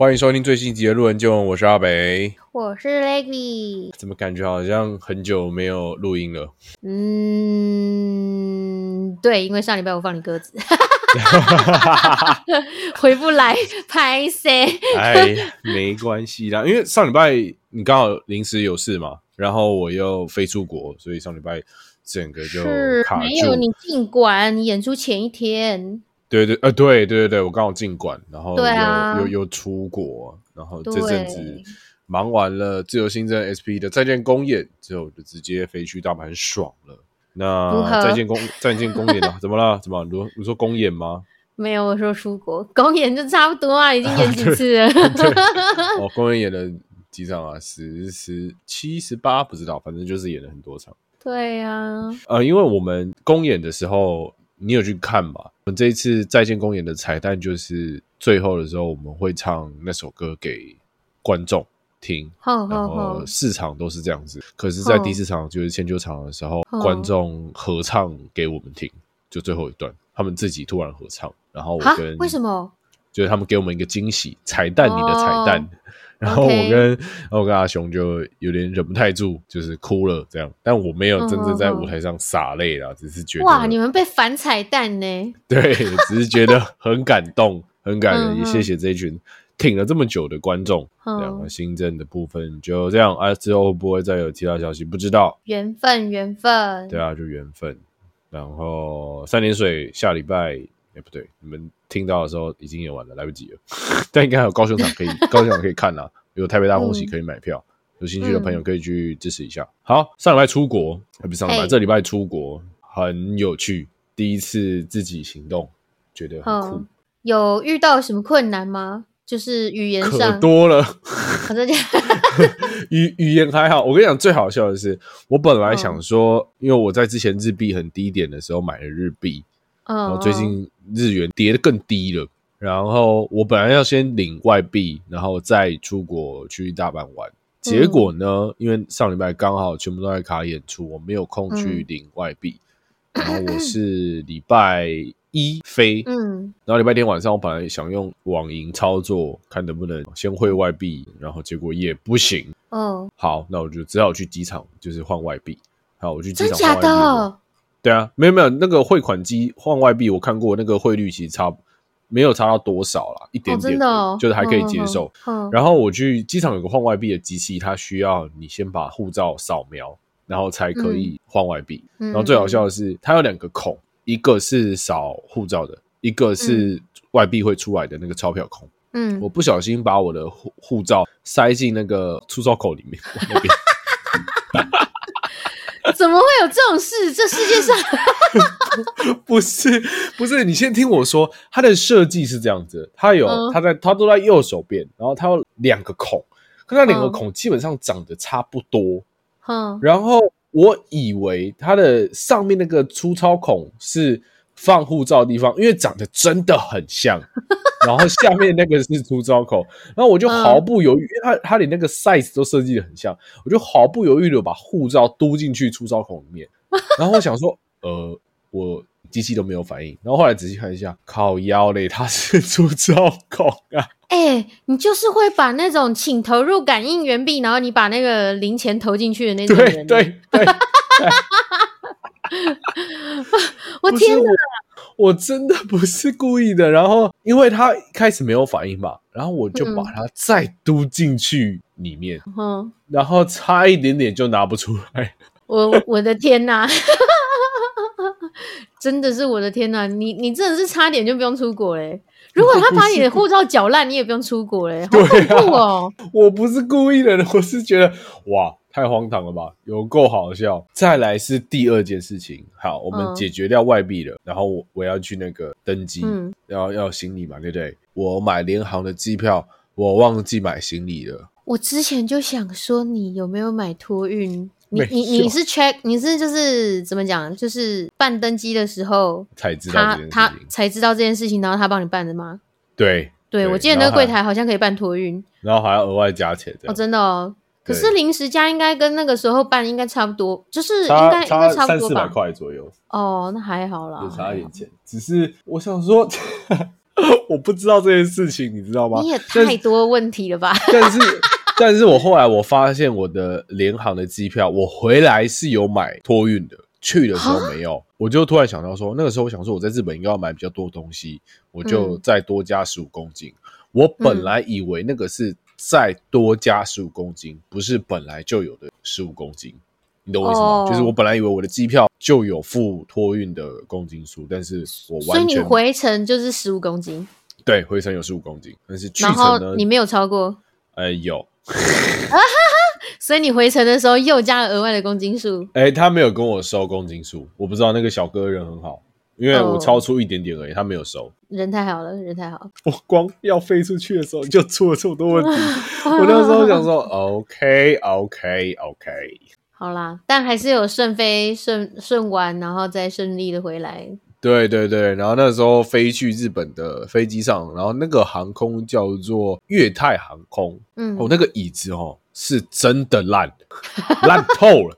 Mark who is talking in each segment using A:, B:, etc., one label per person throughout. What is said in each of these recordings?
A: 欢迎收听最新一集的路人就我是阿北。
B: 我是 Leggy。
A: 怎么感觉好像很久没有录音了？
B: 嗯，对，因为上礼拜我放你鸽子，回不来，拍谁？
A: 哎，没关系啦，因为上礼拜你刚好临时有事嘛，然后我又飞出国，所以上礼拜整个就是卡
B: 没有。你尽管，你演出前一天，
A: 对对呃，对对对对，我刚好进馆，然后又、
B: 啊
A: 又又出国，然后这
B: 对
A: 阵子忙完了自由新政 SP 的再见公演之后，就直接飞去大阪，很爽了。那再见公再见公演 了？怎么了？怎么？你说你说公演吗？
B: 没有我说出国公演就差不多啊，已经演几次了。
A: 哦，公演演了几场啊？十、十七、十八，不知道，反正就是演了很多场。
B: 对呀、
A: 呃，因为我们公演的时候，你有去看吧？我们这一次再见公演的彩蛋就是最后的时候，我们会唱那首歌给观众听。
B: 吼
A: 然后，四场都是这样子，可是，在第四场就是千秋场的时候，
B: 哦
A: 观众合唱给我们听，就最后一段，他们自己突然合唱，然后我跟？
B: 为什么？
A: 就是他们给我们一个惊喜，彩蛋你的彩蛋。
B: 哦
A: 然后我跟然后我跟阿雄就有点忍不太住，就是哭了这样。但我没有真正在舞台上洒泪啦，只是觉得
B: 哇，你们被反彩蛋呢？
A: 对，只是觉得很感动，很感人，
B: 嗯
A: 也谢谢这一群挺了这么久的观众。
B: 嗯
A: 这样，新增的部分就这样啊，之后会不会再有其他消息？不知道。
B: 缘分，缘分。
A: 对啊，就缘分。然后三点水下礼拜，哎、不对，你们听到的时候已经演完了，来不及了。但应该还有高雄场可以，高雄场可以看啦，有台北大空袭可以买票，有兴趣的朋友可以去支持一下。好，上礼拜出国，还不是上礼拜，这礼拜出国很有趣，第一次自己行动，觉得很酷
B: 嗯，，有遇到什么困难吗？就是语言
A: 可
B: 上，
A: 多了。
B: 我在讲，
A: 语 语言还好，我跟你讲，最好笑的是，我本来
B: 嗯
A: 想说，因为我在之前日币很低点的时候买了日币，
B: 嗯，
A: 然后最近日元跌得更低了，然后我本来要先领外币，然后再出国去大阪玩。结果呢，因为上礼拜刚好全部都在卡演出，我没有空去领外币。然后我是礼拜一飞，
B: 嗯，
A: 然后礼拜天晚上我本来想用网银操作，看能不能先汇外币，然后结果也不行。
B: 嗯，
A: 好，那我就只好去机场，就是换外币。好，我去机场换外币？对啊，没有没有，那个汇款机换外币，我看过，那个汇率其实差没有差到多少啦，一点点就是还可以接受。
B: 嗯，嗯
A: 然后我去机场有个换外币的机器，它需要你先把护照扫描，然后才可以换外币。
B: 嗯
A: 然后最好笑的是，它有两个孔，一个是扫护照的，一个是外币会出来的那个钞票孔。
B: 嗯
A: 我，不小心把我的护护照塞进那个出钞口里面，那边
B: 怎么会有这种事？这世界上，
A: 不是不是，你先听我说，它的设计是这样子，它有
B: 嗯。
A: 它在它都在右手边，然后它有两个孔，跟那两个
B: 嗯。
A: 孔基本上长得差不多，
B: 嗯，
A: 然后我以为它的上面那个粗糙孔是放护照的地方，因为长得真的很像，然后下面那个是出招口，然后我就毫不犹豫，因为它它连那个 size 都设计的很像，我就毫不犹豫的把护照嘟进去出招孔里面，然后我想说，呃，我机器都没有反应，然后后来仔细看一下，靠腰嘞，它是出招孔啊，
B: 哎、你就是会把那种请投入感应圆币，然后你把那个零钱投进去的那种
A: 对
B: 人。
A: 对对。
B: 我天哪！
A: 我，我真的不是故意的。然后，因为他一开始没有反应嘛，然后我就把它再嘟进去里面，
B: 嗯，
A: 然后差一点点就拿不出来。
B: 我我的天哪！真的是我的天哪！你你真的是差点就不用出国嘞。如果他把你的护照搅烂，你也不用出国嘞，好恐怖哦！
A: 我不是故意的，我是觉得哇，太荒唐了吧，有够好笑。再来是第二件事情，好，我们
B: 嗯
A: 解决掉外币了，然后我我要去那个登机，
B: 嗯
A: 然后要行李嘛，对不对？我买联航的机票，我忘记买行李了。
B: 我之前就想说，你有没有买托运？你你你是 check，你是就是怎么讲？就是办登机的时候，
A: 才知道
B: 他他才知道这件事情，然后他帮你办的吗？
A: 对
B: 对，我记得那个柜，台好像可以办托运
A: 然后还要额外加钱，
B: 哦，真的哦。可是临时加应该跟那个时候办应该差不多，就是应
A: 差
B: 该应该差
A: 三四百
B: 不多吧？
A: 块左右，
B: 哦，那还好啦，
A: 有差一点钱。只是我想说，我不知道这件事情，你知道吗？
B: 你也太多问题了吧？
A: 但是，但是我后来我发现我的联航的机票，我回来是有买托运的，去的时候没有。我就突然想到说，那个时候我想说我在日本应该要买比较多东西，我就
B: 嗯
A: 再多加十五公斤。我本来以为那个是再多加十五公斤，不是本来就有的十五公斤。你懂我意思吗？
B: 哦
A: 就是我本来以为我的机票就有付托运的公斤数，但是我
B: 所以你
A: 完全
B: 回程就是十五公斤，
A: 对回程有十五公斤，但是去程呢
B: 你，没有超过，
A: 呃，有，
B: 所以你回程的时候又加了额外的公斤数。
A: 哎、他没有跟我收公斤数，我不知道那个小哥人很好，因为我
B: 哦
A: 超出一点点而已，他没有收。
B: 人太好了，人太好。
A: 我光要飞出去的时候就出了这么多问题，我那时候想说，OK OK OK，
B: 好啦，但还是有顺飞顺顺完，然后再顺利的回来。
A: 对对对，然后那时候飞去日本的飞机上，然后那个航空叫做粤泰航空，
B: 嗯，
A: 哦，那个椅子哦是真的烂，烂透了。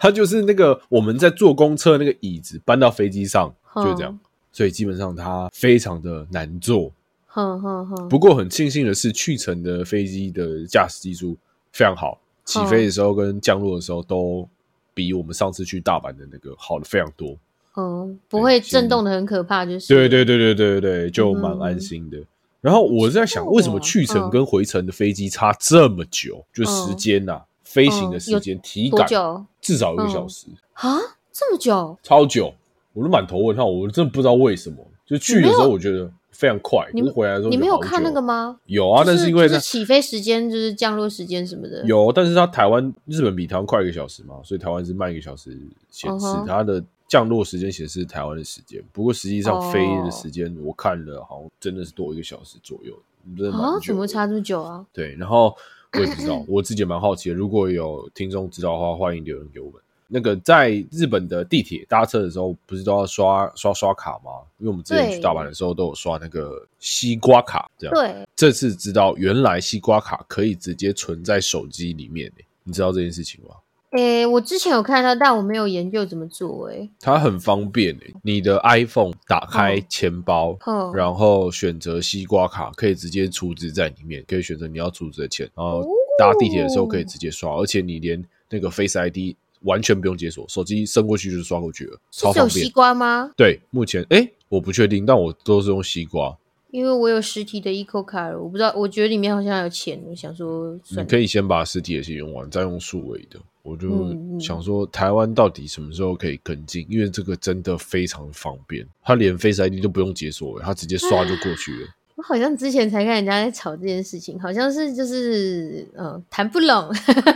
A: 它就是那个我们在坐公车那个椅子搬到飞机上，就这样，所以基本上它非常的难坐。
B: 哼哼哼，
A: 不过很庆幸的是，去程的飞机的驾驶技术非常好，起飞的时候跟降落的时候都比我们上次去大阪的那个好的非常多。
B: 嗯，不会震动的很可怕，就是
A: 对对对对对对，就蛮安心的。然后我在想，为什么去程跟回程的飞机差这么久？就时间呐、飞行的时间、体感
B: 久
A: 至少一个小时，
B: 啊？这么久？
A: 超久。我都满头问号，我真的不知道为什么。就去的时候我觉得非常快，
B: 你
A: 回来的时候
B: 你没有看那个吗？
A: 有啊，但
B: 就是
A: 因为
B: 就是起飞时间就是降落时间什么的。
A: 有，但是它台湾日本比台湾快一个小时嘛，所以台湾是慢一个小时显示它的降落时间显示台湾的时间，不过实际上
B: 哦
A: 飞的时间我看了好像真的是多一个小时左右，真的蛮
B: 啊？
A: 久的
B: 怎么差这么久啊？
A: 对，然后我也不知道，我自己也蛮好奇的。如果有听众知道的话，欢迎留言给我们。那个在日本的地铁搭车的时候，不是都要刷刷刷卡吗？因为我们之前去大阪的时候都有刷那个西瓜卡，这样。
B: 对，
A: 这次知道原来西瓜卡可以直接存在手机里面诶，你知道这件事情吗？
B: 诶，我之前有看到，但我没有研究怎么做。诶，
A: 它很方便诶，你的 iPhone 打开
B: 哦
A: 钱包，
B: 哦
A: 然后选择西瓜卡，可以直接储值在里面，可以选择你要储值的钱，然后搭地铁的时候可以直接刷，而且你连那个 Face ID 完全不用解锁，手机伸过去就是刷过去了，超方
B: 是有西
A: 便。
B: 瓜吗？
A: 对，目前诶我不确定，但我都是用西瓜。
B: 因为我有实体的 Eco 卡了，我不知道，我觉得里面好像有钱，我想说
A: 你。可以先把实体的先用完，再用数位的。我就想说，台湾到底什么时候可以跟进？因为这个真的非常方便，它连 Face ID 都不用解锁，它直接刷就过去了。
B: 我好像之前才看人家在吵这件事情，好像是就是嗯谈不拢，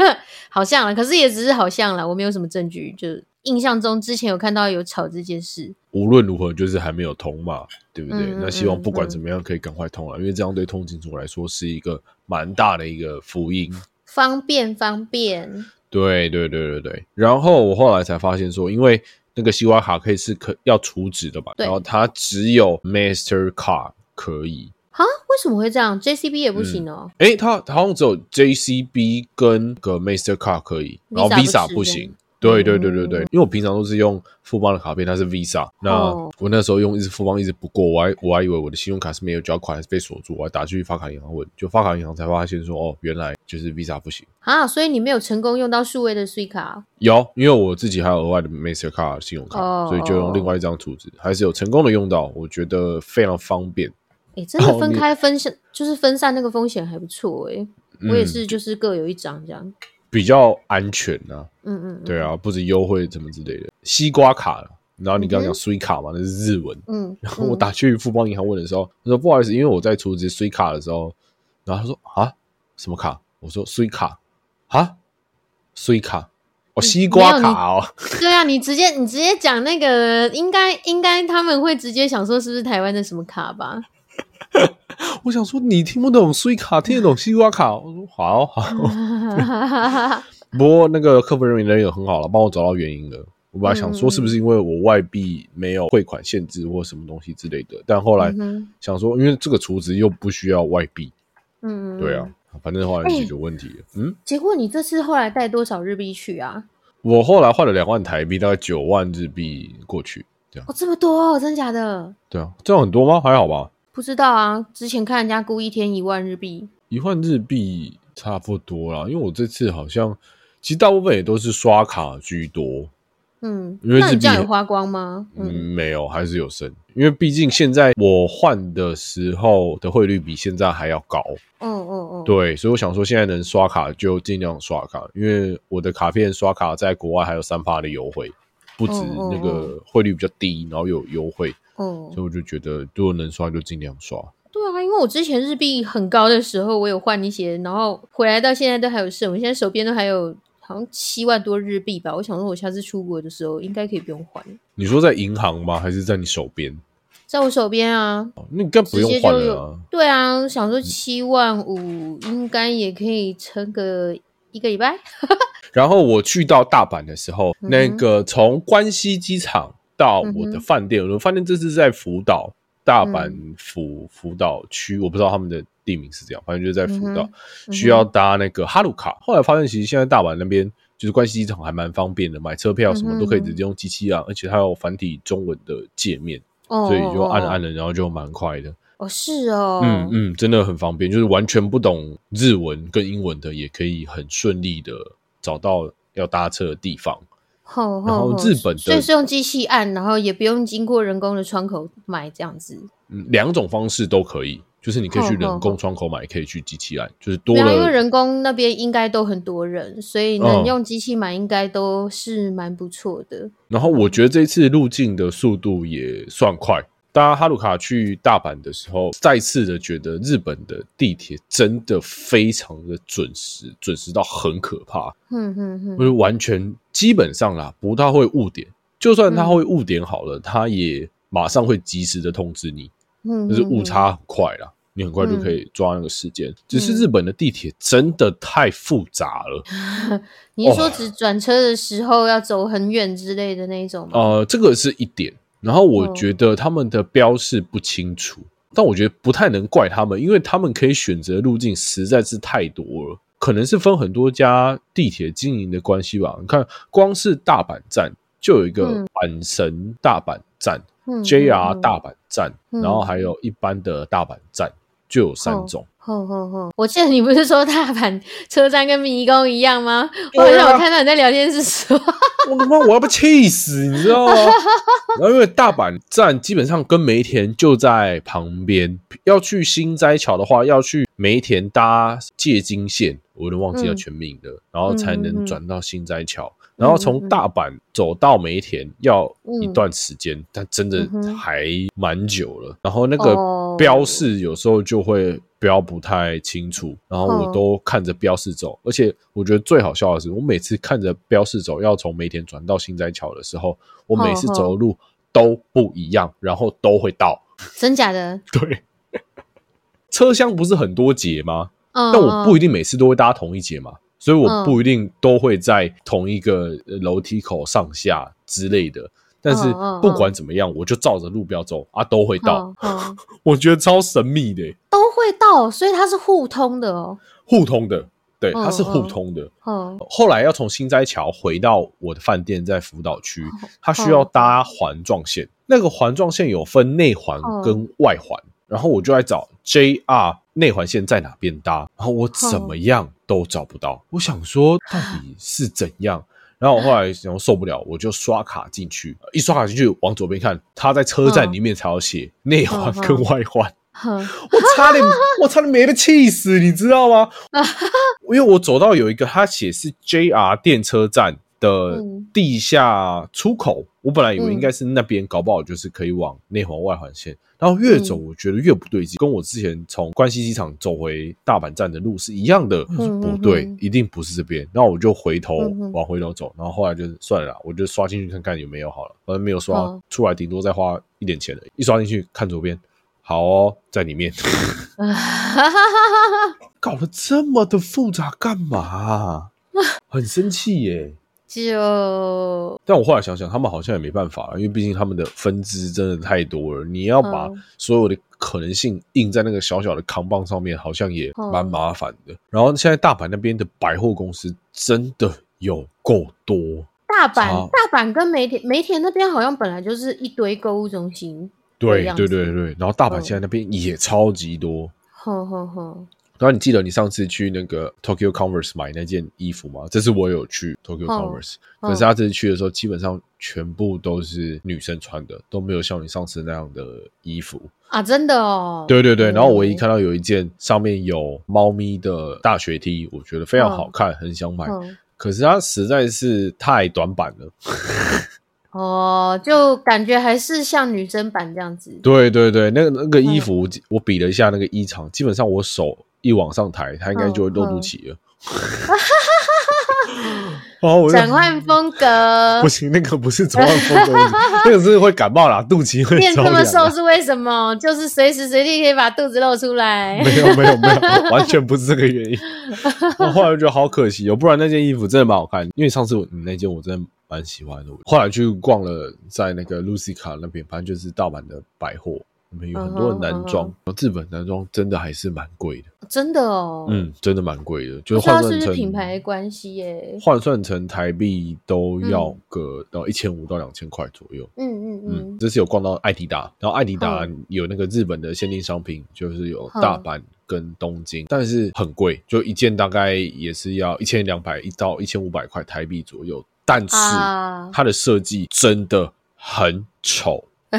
B: 好像了，可是也只是好像了，我没有什么证据，就印象中之前有看到有吵这件事。
A: 无论如何，就是还没有通嘛，对不对？那希望不管怎么样，可以赶快通了，因为这样对通勤族来说是一个蛮大的一个福音。
B: 方便方便，
A: 对对对对对。然后我后来才发现说，因为那个西瓜卡可以是可要储值的嘛，然后它只有 Master Card 可以。
B: 啊？为什么会这样？JCB 也不行哦。
A: 诶，它好像只有 JCB 跟个 Master Card 可以，然后
B: Visa 不
A: 行。对对对对
B: 嗯
A: 对，因为我平常都是用富邦的卡片，它是 Visa。那
B: 哦
A: 我那时候用一直富邦一直不过，我还我还以为我的信用卡是没有缴款，还是被锁住，我还打去发卡银行问，就发卡银行才发现说，哦，原来就是 Visa 不行。
B: 啊，所以你没有成功用到数位的 C 卡
A: 有，因为我自己还有额外的 Mastercard 信用卡，
B: 哦
A: 所以就用另外一张储值，还是有成功的用到，我觉得非常方便。
B: 诶，真的分开分散，就是分散那个风险还不错诶。我也
A: 嗯
B: 是，就是各有一张这样。
A: 比较安全啊，
B: 嗯嗯，嗯
A: 对啊，不止优惠什么之类的。西瓜卡，然后你刚刚讲
B: 嗯哼
A: s u 卡嘛，那是日文。
B: 嗯，
A: 然后我打去富邦银行问的时候，他说不好意思，因为我在储值 s u 卡的时候，然后他说啊什么卡？我说 u 卡啊 u 卡哦西瓜卡哦，
B: 对啊，你直接你直接讲那个，应该应该他们会直接想说是不是台湾的什么卡吧？
A: 我想说你听不懂 u 卡，听得懂西瓜卡？我说好好。不过那个客服人员人也很好了，帮我找到原因了。我本来想说是不是因为我外币没有汇款限制或什么东西之类的，但后来想说，因为这个厨子又不需要外币，
B: 嗯，
A: 对啊，反正后来解决问题了。嗯，
B: 结果你这次后来带多少日币去啊？
A: 我后来换了两万台币，大概九万日币过去，这样
B: 哦，这么多、哦，真假的？
A: 对啊，这样很多吗？还好吧。
B: 不知道啊，之前看人家估一天一万日币，
A: 一万日币差不多啦，因为我这次好像其实大部分也都是刷卡居多，
B: 嗯，
A: 因
B: 你这样有花光吗？
A: 嗯，
B: 嗯。
A: 没有，还是有剩，因为毕竟现在我换的时候的汇率比现在还要高，
B: 嗯嗯嗯，
A: 对，所以我想说现在能刷卡就尽量刷卡，因为我的卡片刷卡在国外还有三趴的优惠，不止那个汇率比较低，然后有优惠，
B: 嗯
A: 所以我就觉得如果能刷就尽量刷。
B: 对啊，因为我之前日币很高的时候，我有换一些，然后回来到现在都还有剩，我现在手边都还有好像七万多日币吧。我想说，我下次出国的时候应该可以不用还，
A: 你说在银行吗？还是在你手边？
B: 在我手边啊。
A: 哦那你更不用换了啊。
B: 对啊，想说七万五应该也可以撑个一个礼拜。
A: 然后我去到大阪的时候，
B: 嗯
A: 那个从关西机场到我的饭店，我的饭店这次在福岛，大阪
B: 嗯
A: 福福岛区，我不知道他们的地名是这样，反正就是在福岛，
B: 嗯
A: 需要搭那个哈鲁卡。后来发现，其实现在大阪那边就是关西机场还蛮方便的，买车票什么都可以直接用机器啊，而且它有繁体中文的界面，
B: 哦，
A: 所以就按
B: 了
A: 按了，然后就蛮快的。
B: 哦，是哦，
A: 嗯嗯，真的很方便，就是完全不懂日文跟英文的，也可以很顺利的找到要搭车的地方。
B: 吼，
A: 然后日本的
B: 所以是用机器按，然后也不用经过人工的窗口买这样子。
A: 嗯，两种方式都可以，就是你可以去人工窗口买，也可以去机器按，就是多
B: 因为。人工那边应该都很多人，所以
A: 嗯
B: 能用机器买应该都是蛮不错的。
A: 然后我觉得这次入境的速度也算快。搭哈鲁卡去大阪的时候，再次的觉得日本的地铁真的非常的准时，准时到很可怕。
B: 嗯嗯嗯，
A: 就是完全基本上啦，不太会误点。就算他会误点好了，他也马上会及时的通知你，
B: 嗯
A: 就是误。差很快啦，你很快就可以抓那个时间。只是日本的地铁真的太复杂了，
B: 你是说只转车的时候要走很远之类的那一种吗？
A: 呃，这个是一点。然后我
B: 哦
A: 觉得他们的标示不清楚，但我觉得不太能怪他们，因为他们可以选择路径实在是太多了。可能是分很多家地铁经营的关系吧。你看，光是大阪站就有一个
B: 嗯
A: 阪神大阪站、
B: 嗯
A: JR
B: 嗯
A: 大阪站，
B: 嗯
A: 然后还有一般的大阪站，就有三种。
B: 吼吼吼！我记得你不是说大阪车站跟迷宫一样吗？我好
A: 对啊
B: 像我看到你在聊天室说，
A: 我他妈我要被气死，你知道吗？然后因为大阪站基本上跟梅田就在旁边，要去新斋桥的话，要去梅田搭借金线，我有点忘记了
B: 嗯
A: 全名的，然后才能转到新斋桥。
B: 嗯
A: 然后从大阪走到梅田要一
B: 嗯
A: 段时间，但真的还蛮久了。然后那个
B: 哦
A: 标示有时候就会标不太清楚，然后我
B: 哦
A: 都看着标示走。而且我觉得最好笑的是，我每次看着标示走，要从梅田转到新斋桥的时候，我每次走的路都不一样，然后都会到。
B: 真假的？
A: 对，车厢不是很多节吗？
B: 嗯，
A: 但我不一
B: 定。
A: 每次都会搭同一节嘛，所以我
B: 嗯
A: 不一定都会在同一个呃楼梯口上下之类的。但是不管怎么样，我就照着路标走啊，都会到。我觉得超神秘的，
B: 都会到，所以它是互通的哦。
A: 互通的，对，
B: 嗯
A: 它是互通的。
B: 嗯
A: 后来要从新斋桥回到我的饭店，在福岛区，
B: 哦
A: 它需要搭环状线。那个环状线有分内环跟外环，然后我就在找 JR 内环线在哪边搭，然后我怎么样都找不到。我想说到底是怎样？然后我后来然后受不了，我就刷卡进去，一刷卡进去往左边看，他在车站里面才要写内环跟外环。我差点，我差点没被气死，你知道吗？因为我走到有一个，他写是 JR 电车站的
B: 嗯
A: 地下出口，我本来以为应该是那边，搞不好就是可以往内环外环线。然后越走，我觉得越不对劲，跟我之前从关西机场走回大阪站的路是一样的。不对
B: 嗯，
A: 一定不是这边。然后我就回头往回头走，然后后来就算了啦，我就刷进去看看有没有好了。反正没有刷
B: 嗯
A: 出来，顶多再花一点钱了。一刷进去看左边，好哦，在里面。搞得这么的复杂干嘛、很生气耶。
B: 就
A: 但我后来想想，他们好像也没办法，因为毕竟他们的分支真的太多了，你要把
B: 嗯
A: 所有的可能性印在那个小小的扛棒上面，好像也
B: 嗯
A: 蛮麻烦的。然后现在大阪那边的百货公司真的有够多，
B: 大阪，大阪跟梅田梅田那边好像本来就是一堆购物中心，
A: 对对对对，然后大阪
B: 嗯
A: 现在那边也超级多。
B: 吼吼吼，
A: 然后你记得你上次去那个 Tokyo Converse 买那件衣服吗？这次我有去 Tokyo
B: 哦
A: Converse，、
B: 哦
A: 可是他这次去的时候，基本上全部都是女生穿的，都没有像你上次那样的衣服。
B: 啊，真的哦，
A: 对对对，然后我一
B: 嗯
A: 看到有一件上面有猫咪的大学 T，我觉得非常好看，很想买。
B: 嗯
A: 可是它实在是太短版了。
B: 哦，就感觉还是像女生版这样子。
A: 对对对，那个那个
B: 嗯
A: 衣服，我比了一下那个衣长，基本上我手一往上抬，它应该就会露
B: 嗯
A: 肚脐了。然后我就
B: 转换风格
A: 不，行，那个不是转换风格，那个是会感冒啦，肚脐会
B: 变这么。瘦是为什么？就是随时随地可以把肚子露出来。
A: 没有没有没有，完全不是这个原因。我后来就觉得好可惜哦，不然那件衣服真的蛮好看，因为上次我你那件我真的蛮喜欢的。后来去逛了，在那个 Lucy 卡那边，反正就是大阪的百货，里面有很多的男装，日本男装真的还是蛮贵的，
B: 真的哦，，
A: 嗯，真的蛮贵的，就
B: 是
A: 换算成
B: 品牌关系耶？
A: 换算成台币都要个到一千五到两千块左右。
B: 嗯嗯
A: 嗯，
B: 嗯，
A: 这次有逛到艾迪达，然后艾迪达
B: 嗯
A: 有那个日本的限定商品，就是有大阪跟东京，但是很贵，就一件大概也是要一千两百一到一千五百块台币左右，但是
B: 啊，
A: 它的设计真的很丑，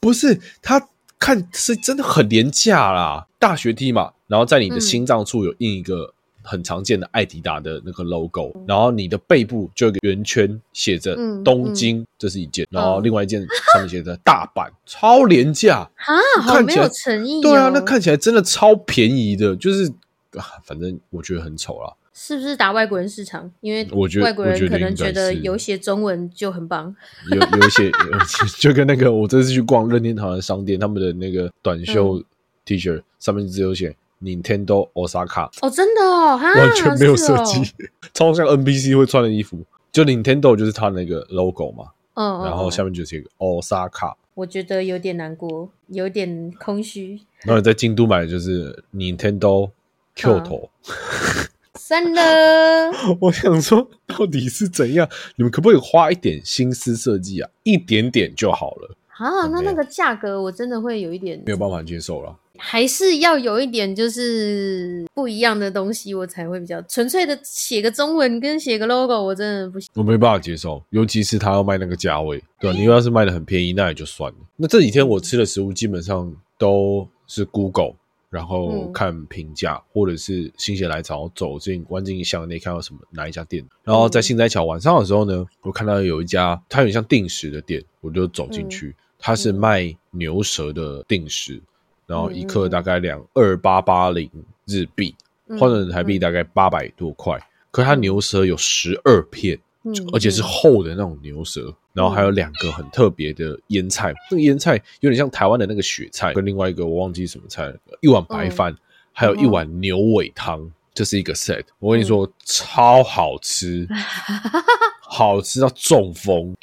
A: 不是它看是真的很廉价啦，大学 T 嘛，然后在你的
B: 嗯
A: 心脏处有印一个。很常见的艾迪达的那个 logo，然后你的背部就有个圆圈，写着
B: 嗯
A: 东京，这是一件，然后
B: 嗯
A: 另外一件上面写着大阪，超廉价。
B: 啊，好
A: 看起来
B: 没有诚意哦。
A: 对啊，那看起来真的超便宜的，就是啊，反正我觉得很丑啦。
B: 是不是打外国人市场？因为
A: 我觉得
B: 外国人可能觉得有写中文就很棒。
A: 有有一些，有 就跟那个我这次去逛任天堂的商店，他们的那个短袖 T 恤、上面只有写 Nintendo Osaka，
B: 哦，真的哦，哈，
A: 完全没有设计，
B: 哦
A: 超像 NBC 会穿的衣服。就 Nintendo 就是他那个 logo 嘛，
B: 嗯，嗯
A: 然后下
B: 面
A: 面就是一个 Osaka，
B: 我觉得有点难过，有点空虚。
A: 然后你在京都买的就是 Nintendo Kyoto。
B: 算了，
A: 我想说，到底是怎样？你们可不可以花一点心思设计啊？一点点就好了，
B: 啊，那那个价格我真的会有一点
A: 没有办法接受了。
B: 还是要有一点就是不一样的东西，我才会比较纯粹的写个中文跟写个 logo，我真的不行。
A: 我没办法接受，尤其是他要卖那个价位，对吧、你要是卖的很便宜，那也就算了。那这几天我吃的食物基本上都是 Google，然后
B: 嗯。
A: 看评价，或者是心血来潮走进弯进巷内看到什么哪一家店，然后在新斋桥晚上的时候呢，我看到有一家它有点像定时的店，我就走进去，它是卖牛舌的定时，然后一克大概两二八八零日币，
B: 嗯
A: 换成台币大概八百多块。可它牛舌有十二片，
B: 嗯
A: 而且是厚的那种牛舌，然后还有两个很特别的腌菜，那个腌菜有点像台湾的那个雪菜，跟另外一个我忘记什么菜了，一碗白饭，还有一碗牛尾汤，这是一个 set。我跟你说，超好吃，好吃到中风。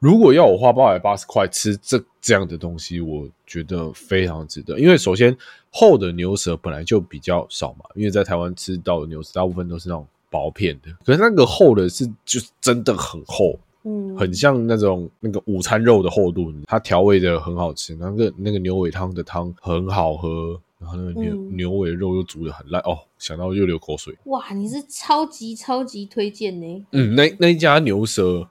A: 如果要我花八百八十块吃这这样的东西，我觉得非常值得。因为首先厚的牛舌本来就比较少嘛，因为在台湾吃到的牛舌大部分都是那种薄片的，可是那个厚的是就是真的很厚，
B: 嗯
A: 很像那种那个午餐肉的厚度，它调味的很好吃，那个那个牛尾汤的汤很好喝，然后那个牛、
B: 嗯
A: 牛尾肉又煮的很烂哦，想到又流口水。
B: 哇，你是超级超级推荐呢。
A: 嗯，那那一家牛舌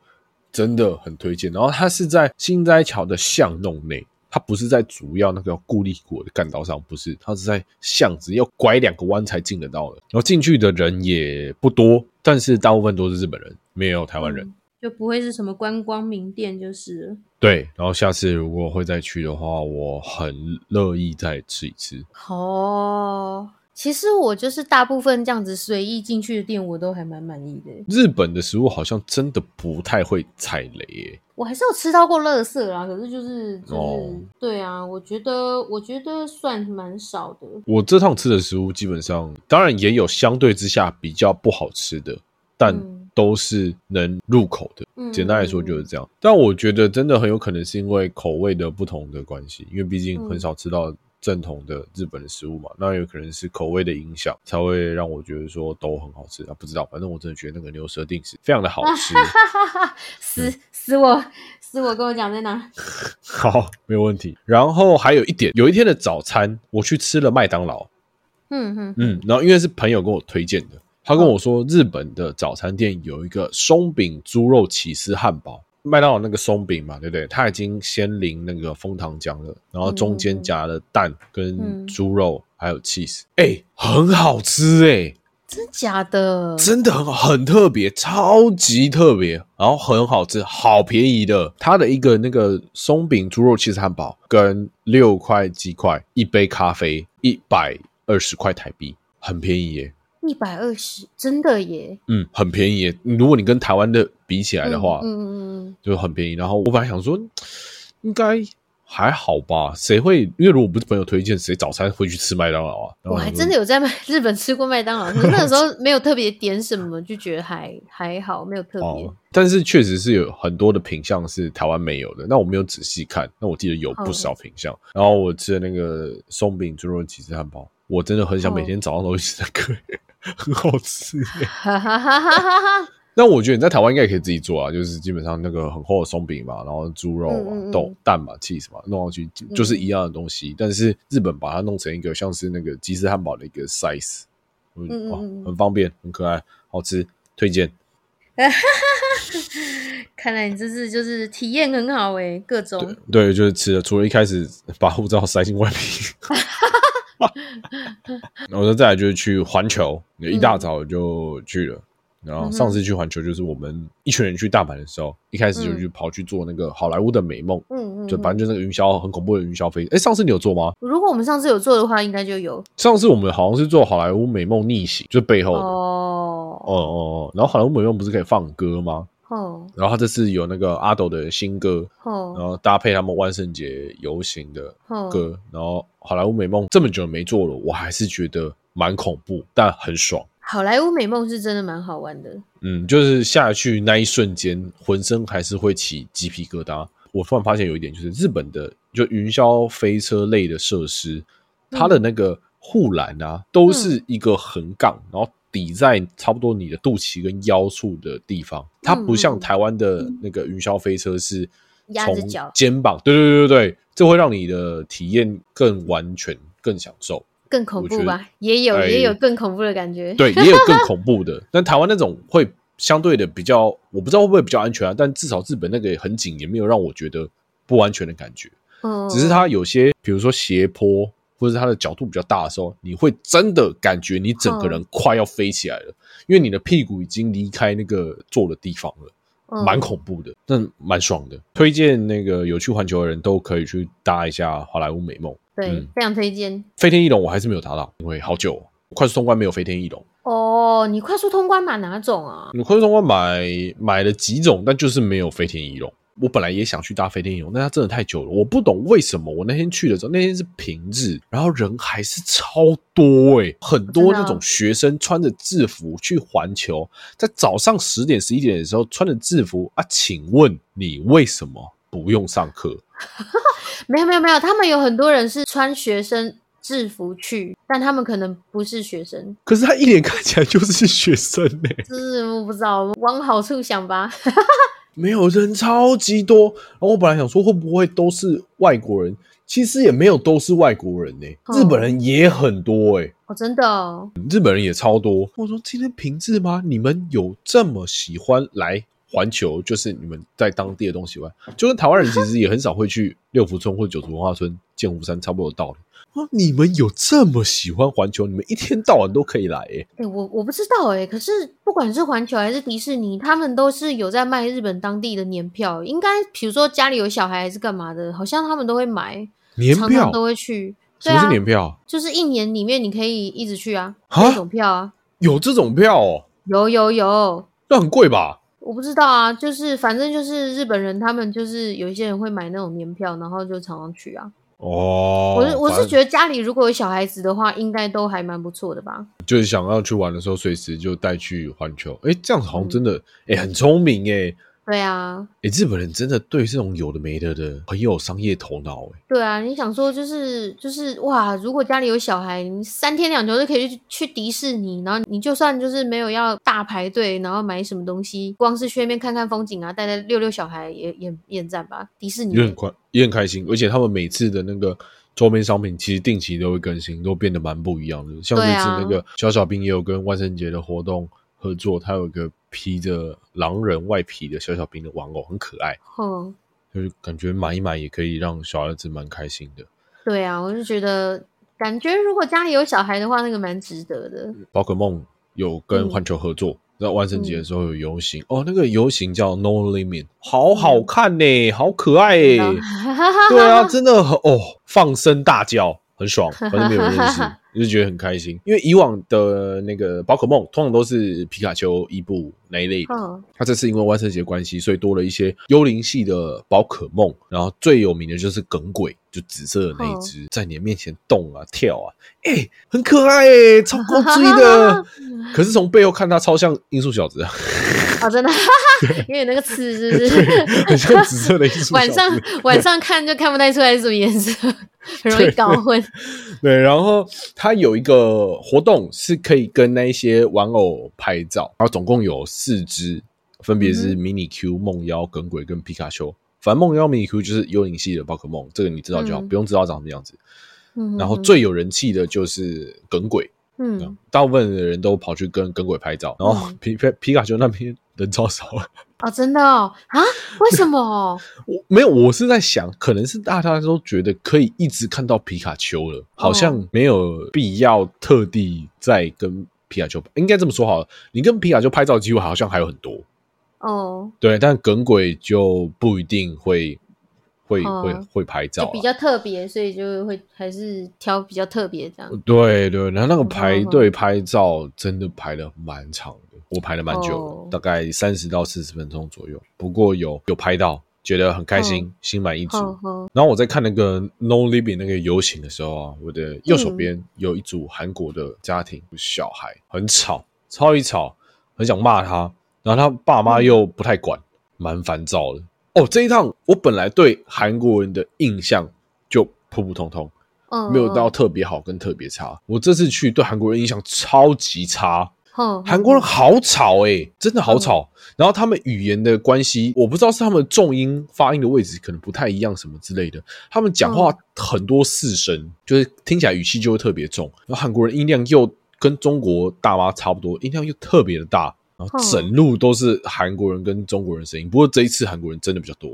A: 真的很推荐，然后它是在新斋桥的巷弄内。它不是在主要那个固力果的干道上，不是，它是在巷子要拐两个弯才进得到的。然后进去的人也不多，但是大部分都是日本人，没有台湾人。
B: 嗯就不会是什么观光名店，就是了
A: 对，然后下次如果会再去的话，我很乐意再吃一次。
B: 哦。其实我就是大部分这样子随意进去的店，我都还蛮满意的。
A: 日本的食物好像真的不太会踩雷耶。
B: 我还是有吃到过垃圾啦，可是就是就是、
A: 哦
B: 对啊，我觉得我觉得算蛮少的。
A: 我这趟吃的食物基本上，当然也有相对之下比较不好吃的，但
B: 嗯
A: 都是能入口的。
B: 嗯
A: 简单来说就是这样。但我觉得真的很有可能是因为口味的不同的关系，因为毕竟
B: 嗯
A: 很少吃到正统的日本的食物嘛，那有可能是口味的影响，才会让我觉得说都很好吃啊。不知道，反正我真的觉得那个牛舌定食非常的好吃。
B: 死死我死我，跟我讲在哪？
A: 好，没有问题。然后还有一点，有一天的早餐我去吃了麦当劳，
B: 嗯嗯
A: 嗯，然后因为是朋友跟我推荐的，他跟我说日本的早餐店有一个松饼猪肉起司汉堡。麦当劳那个松饼嘛，对不对？它已经先淋那个枫糖浆了，然后中间夹了蛋跟猪肉还有 cheese，哎，很好吃哎，
B: 真假的？
A: 真的很好，很特别，超级特别，然后很好吃，好便宜的。它的一个那个松饼猪肉 cheese 汉堡跟六块鸡块，一杯咖啡，一百二十块台币，很便宜耶。
B: 一百二十，真的耶！
A: 嗯，很便宜。如果你跟台湾的比起来的话，
B: 嗯嗯嗯，
A: 就很便宜。然后我本来想说，应该还好吧？谁会？因为如果不是朋友推荐，谁早餐会去吃麦当劳啊？
B: 我还真的有在日本吃过麦当劳，那时候没有特别点什么，就觉得还还好，没有特别。
A: 但是确实是有很多的品相是台湾没有的。那我没有仔细看，那我记得有不少品相。然后我吃的那个松饼猪肉起司汉堡，我真的很想每天早上都吃那个。很好吃，那我觉得你在台湾应该也可以自己做啊，就是基本上那个很厚的松饼嘛，然后猪肉嘛、豆蛋嘛、cheese 嘛，弄上去就是一样的东西。但是日本把它弄成一个像是那个吉士汉堡的一个 size，哇，很方便，很可爱，好吃，推荐。
B: 看来你这次就是体验很好哎，各种
A: 对，就是吃了，除了一开始把护照塞进外皮。然后再来就是去环球，一大早就去了。然后上次去环球就是我们一群人去大阪的时候，一开始就去跑去做那个好莱坞的美梦，嗯嗯，就反正就那个云霄很恐怖的云霄飞。哎，上次你有做吗？
B: 如果我们上次有做的话，应该就有。
A: 上次我们好像是做好莱坞美梦逆袭，就背后的哦哦哦。然后好莱坞美梦不是可以放歌吗？哦。然后他这次有那个阿斗的新歌，哦，然后搭配他们万圣节游行的歌，然后。好莱坞美梦这么久没做了，我还是觉得蛮恐怖，但很爽。
B: 好莱坞美梦是真的蛮好玩的，
A: 嗯，就是下去那一瞬间，浑身还是会起鸡皮疙瘩。我突然发现有一点，就是日本的就云霄飞车类的设施，它的那个护栏啊，都是一个横杠，然后抵在差不多你的肚脐跟腰处的地方。它不像台湾的那个云霄飞车是从肩膀，对对对对对。这会让你的体验更完全、更享受、
B: 更恐怖吧？也有也有更恐怖的感觉，
A: 对，也有更恐怖的。但台湾那种会相对的比较，我不知道会不会比较安全啊？但至少日本那个很紧，也没有让我觉得不安全的感觉。嗯，只是它有些，比如说斜坡或者它的角度比较大的时候，你会真的感觉你整个人快要飞起来了，因为你的屁股已经离开那个坐的地方了。蛮恐怖的，但蛮爽的。推荐那个有去环球的人都可以去搭一下好莱坞美梦。
B: 对，非常推荐。
A: 飞天翼龙我还是没有搭到，因为好久，快速通关没有飞天翼龙。
B: 哦，你快速通关买哪种啊？
A: 你快速通关买买了几种，但就是没有飞天翼龙。我本来也想去搭飞天翼龙，但它真的太久了，我不懂为什么。我那天去的时候，那天是平日，然后人还是超多哎，很多那种学生穿着制服去环球，在早上十点十一点的时候穿着制服啊，请问你为什么不用上课？
B: 没有没有没有，他们有很多人是穿学生制服去，但他们可能不是学生。
A: 可是他一脸看起来就是学生呢。
B: 是我不知道，往好处想吧。
A: 没有人超级多，然后我本来想说会不会都是外国人，其实也没有都是外国人呢，日本人也很多哎，
B: 哦真的，
A: 日本人也超多。我说今天平治吗？你们有这么喜欢来环球？就是你们在当地的东西玩，就跟台湾人其实也很少会去六福村或者九族文化村、剑湖山差不多的道理。啊！你们有这么喜欢环球？你们一天到晚都可以来诶。
B: 哎，我我不知道哎。可是不管是环球还是迪士尼，他们都是有在卖日本当地的年票。应该比如说家里有小孩还是干嘛的，好像他们都会买
A: 年票，
B: 都会去。
A: 什么是年票？
B: 就是一年里面你可以一直去啊，这种票啊。
A: 有这种票哦？
B: 有有有。
A: 那很贵吧？
B: 我不知道啊，就是反正就是日本人，他们就是有一些人会买那种年票，然后就常常去啊。
A: 哦，
B: 我是我是觉得家里如果有小孩子的话，应该都还蛮不错的吧。
A: 就是想要去玩的时候，随时就带去环球。哎，这样子好像真的，哎，很聪明哎。
B: 对啊，
A: 诶，日本人真的对这种有的没的的很有商业头脑，诶，
B: 对啊，你想说就是就是哇，如果家里有小孩，你三天两头就可以去去迪士尼，然后你就算就是没有要大排队，然后买什么东西，光是去那边看看风景啊，带带遛遛小孩也也也很赞吧？迪士尼
A: 也很快，也很开心，而且他们每次的那个周边商品其实定期都会更新，都变得蛮不一样的。像这次那个小小兵也有跟万圣节的活动合作，他有一个披着狼人外皮的小小兵的玩偶，很可爱，
B: 哦，
A: 就是感觉买一买也可以让小孩子蛮开心的。
B: 对啊，我就觉得感觉如果家里有小孩的话，那个蛮值得的。
A: 宝可梦有跟
B: 嗯
A: 环球合作，在万圣节的时候有游行、哦，那个游行叫 No Limit，好好看呢、好可爱 对啊，真的很哦，放声大叫，很爽，反正没有人认识，就觉得很开心。因为以往的那个宝可梦通常都是皮卡丘、伊布那一类的，
B: 嗯
A: 它这次因为万圣节关系，所以多了一些幽灵系的宝可梦。然后最有名的就是耿鬼，就紫色的那一只，在你的面前动啊跳啊，哎、很可爱哎、超够追的。可是从背后看它超像音速小子啊，
B: 哦，真的，因为那个刺是不是？
A: 很像紫色的音速小子。
B: 晚上晚上看就看不太出来是什么颜色，很容易搞混。
A: 对，然后它有一个活动是可以跟那一些玩偶拍照，然后总共有四只，分别是
B: 嗯
A: 迷你 Q、梦妖、耿鬼跟皮卡丘。反正梦妖、迷你 Q 就是幽灵系的宝可梦，这个你知道就好，
B: 嗯
A: 不用知道长什么样子。
B: 嗯
A: 然后最有人气的就是耿鬼，
B: 嗯，
A: 大部分的人都跑去跟耿鬼拍照，然后
B: 嗯
A: 皮皮皮卡丘那边人超少。
B: 哦，真的哦啊？为什么？
A: 我没有，我是在想，可能是大家都觉得可以一直看到皮卡丘了，好像没有必要特地再跟皮卡丘。应该这么说好了，你跟皮卡丘拍照机会好像还有很多，
B: 哦，
A: 对，但耿鬼就不一定会会
B: 哦
A: 会会拍照
B: 比较特别，所以就会还是挑比较特别这样。
A: 对对，然后那个排
B: 嗯
A: 队拍照真的排了蛮长的，我排了蛮久的，
B: 哦
A: 大概三十到四十分钟左右。不过有有拍到，觉得很开心，心满意足。然后我在看那个 No Living 那个游行的时候啊，我的右手
B: 嗯
A: 边有一组韩国的家庭小孩，很吵，超级吵，很想骂他，然后他爸妈又不太管，蛮烦躁的。哦，这一趟我本来对韩国人的印象就普普通通，
B: 嗯，
A: 没有到特别好跟特别差。我这次去对韩国人印象超级差，
B: 哼，
A: 韩国人好吵诶、真的好吵。然后他们语言的关系，我不知道是他们重音发音的位置可能不太一样，什么之类的。他们讲话很多四声，就是听起来语气就会特别重。然后韩国人音量又跟中国大妈差不多，音量又特别的大。然后整路都是韩国人跟中国人声音，不过这一次韩国人真的比较多，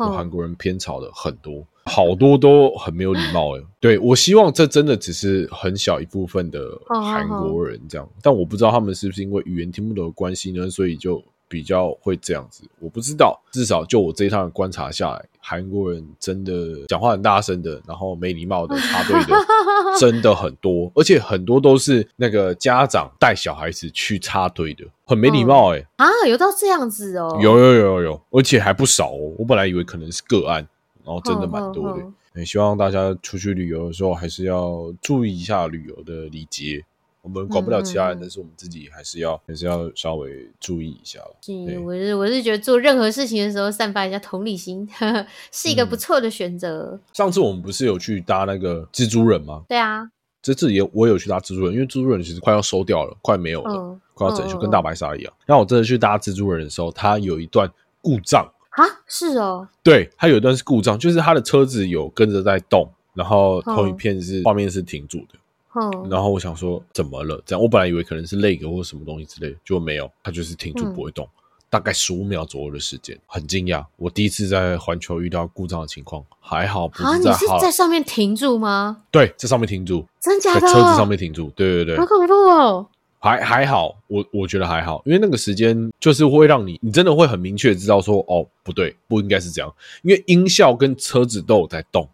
A: 有韩国人偏吵的很多，好多都很没有礼貌诶。对我希望这真的只是很小一部分的韩国人这样，但我不知道他们是不是因为语言听不懂的关系呢，所以就比较会这样子。我不知道，至少就我这一趟的观察下来，韩国人真的讲话很大声的，然后没礼貌的、插队的 真的很多，而且很多都是那个家长带小孩子去插队的，很没礼貌诶。
B: 啊，有到这样子哦，
A: 有有有有有，而且还不少哦。我本来以为可能是个案，然后真的蛮多的。也希望大家出去旅游的时候，还是要注意一下旅游的礼节。我们管不了其他人，但是我们自己还是要还是要稍微注意一下了。
B: 是
A: 对
B: 我是我是觉得做任何事情的时候，散发一下同理心，是一个
A: 嗯
B: 不错的选择。
A: 上次我们不是有去搭那个蜘蛛人吗？
B: 对啊，
A: 这次也我有去搭蜘蛛人，因为蜘蛛人其实快要收掉了，快没有了，
B: 嗯，
A: 快要整修，
B: 嗯
A: 跟大白鲨一样。那我这次去搭蜘蛛人的时候，它有一段故障，
B: 啊，是哦，
A: 对，它有一段是故障，就是它的车子有跟着在动，然后
B: 嗯
A: 投影片是画面是停住的。
B: 哦，
A: 然后我想说怎么了？这样我本来以为可能是 lag 或者什么东西之类的，结果没有，它就是停住
B: 嗯
A: 不会动，大概十五秒左右的时间，很惊讶。我第一次在环球遇到故障的情况，还好不
B: 啊，
A: 是在哈
B: 你是在上面停住吗？
A: 对，在上面停住，
B: 真假的？
A: 车子上面停住，对对对
B: 好，恐怖哦！
A: 还还好，我我觉得还好，因为那个时间就是会让你，你真的会很明确知道说，哦，不对，不应该是这样，因为音效跟车子都有在动，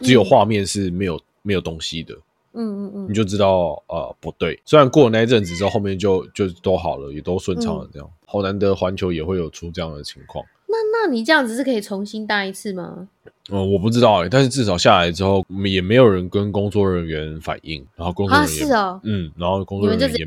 A: 只有
B: 嗯
A: 画面是没有没有东西的。
B: 嗯嗯嗯，
A: 你就知道呃不对。虽然过了那一阵子之后，后面就就都好了，也都顺畅
B: 嗯
A: 了。这样、好难得环球也会有出这样的情况。
B: 那那你这样子是可以重新搭一次吗？
A: 嗯，我不知道哎、但是至少下来之后，也没有人跟工作人员反映，然后工作
B: 啊，
A: 人员、
B: 是哦，
A: 嗯，然后工作人员也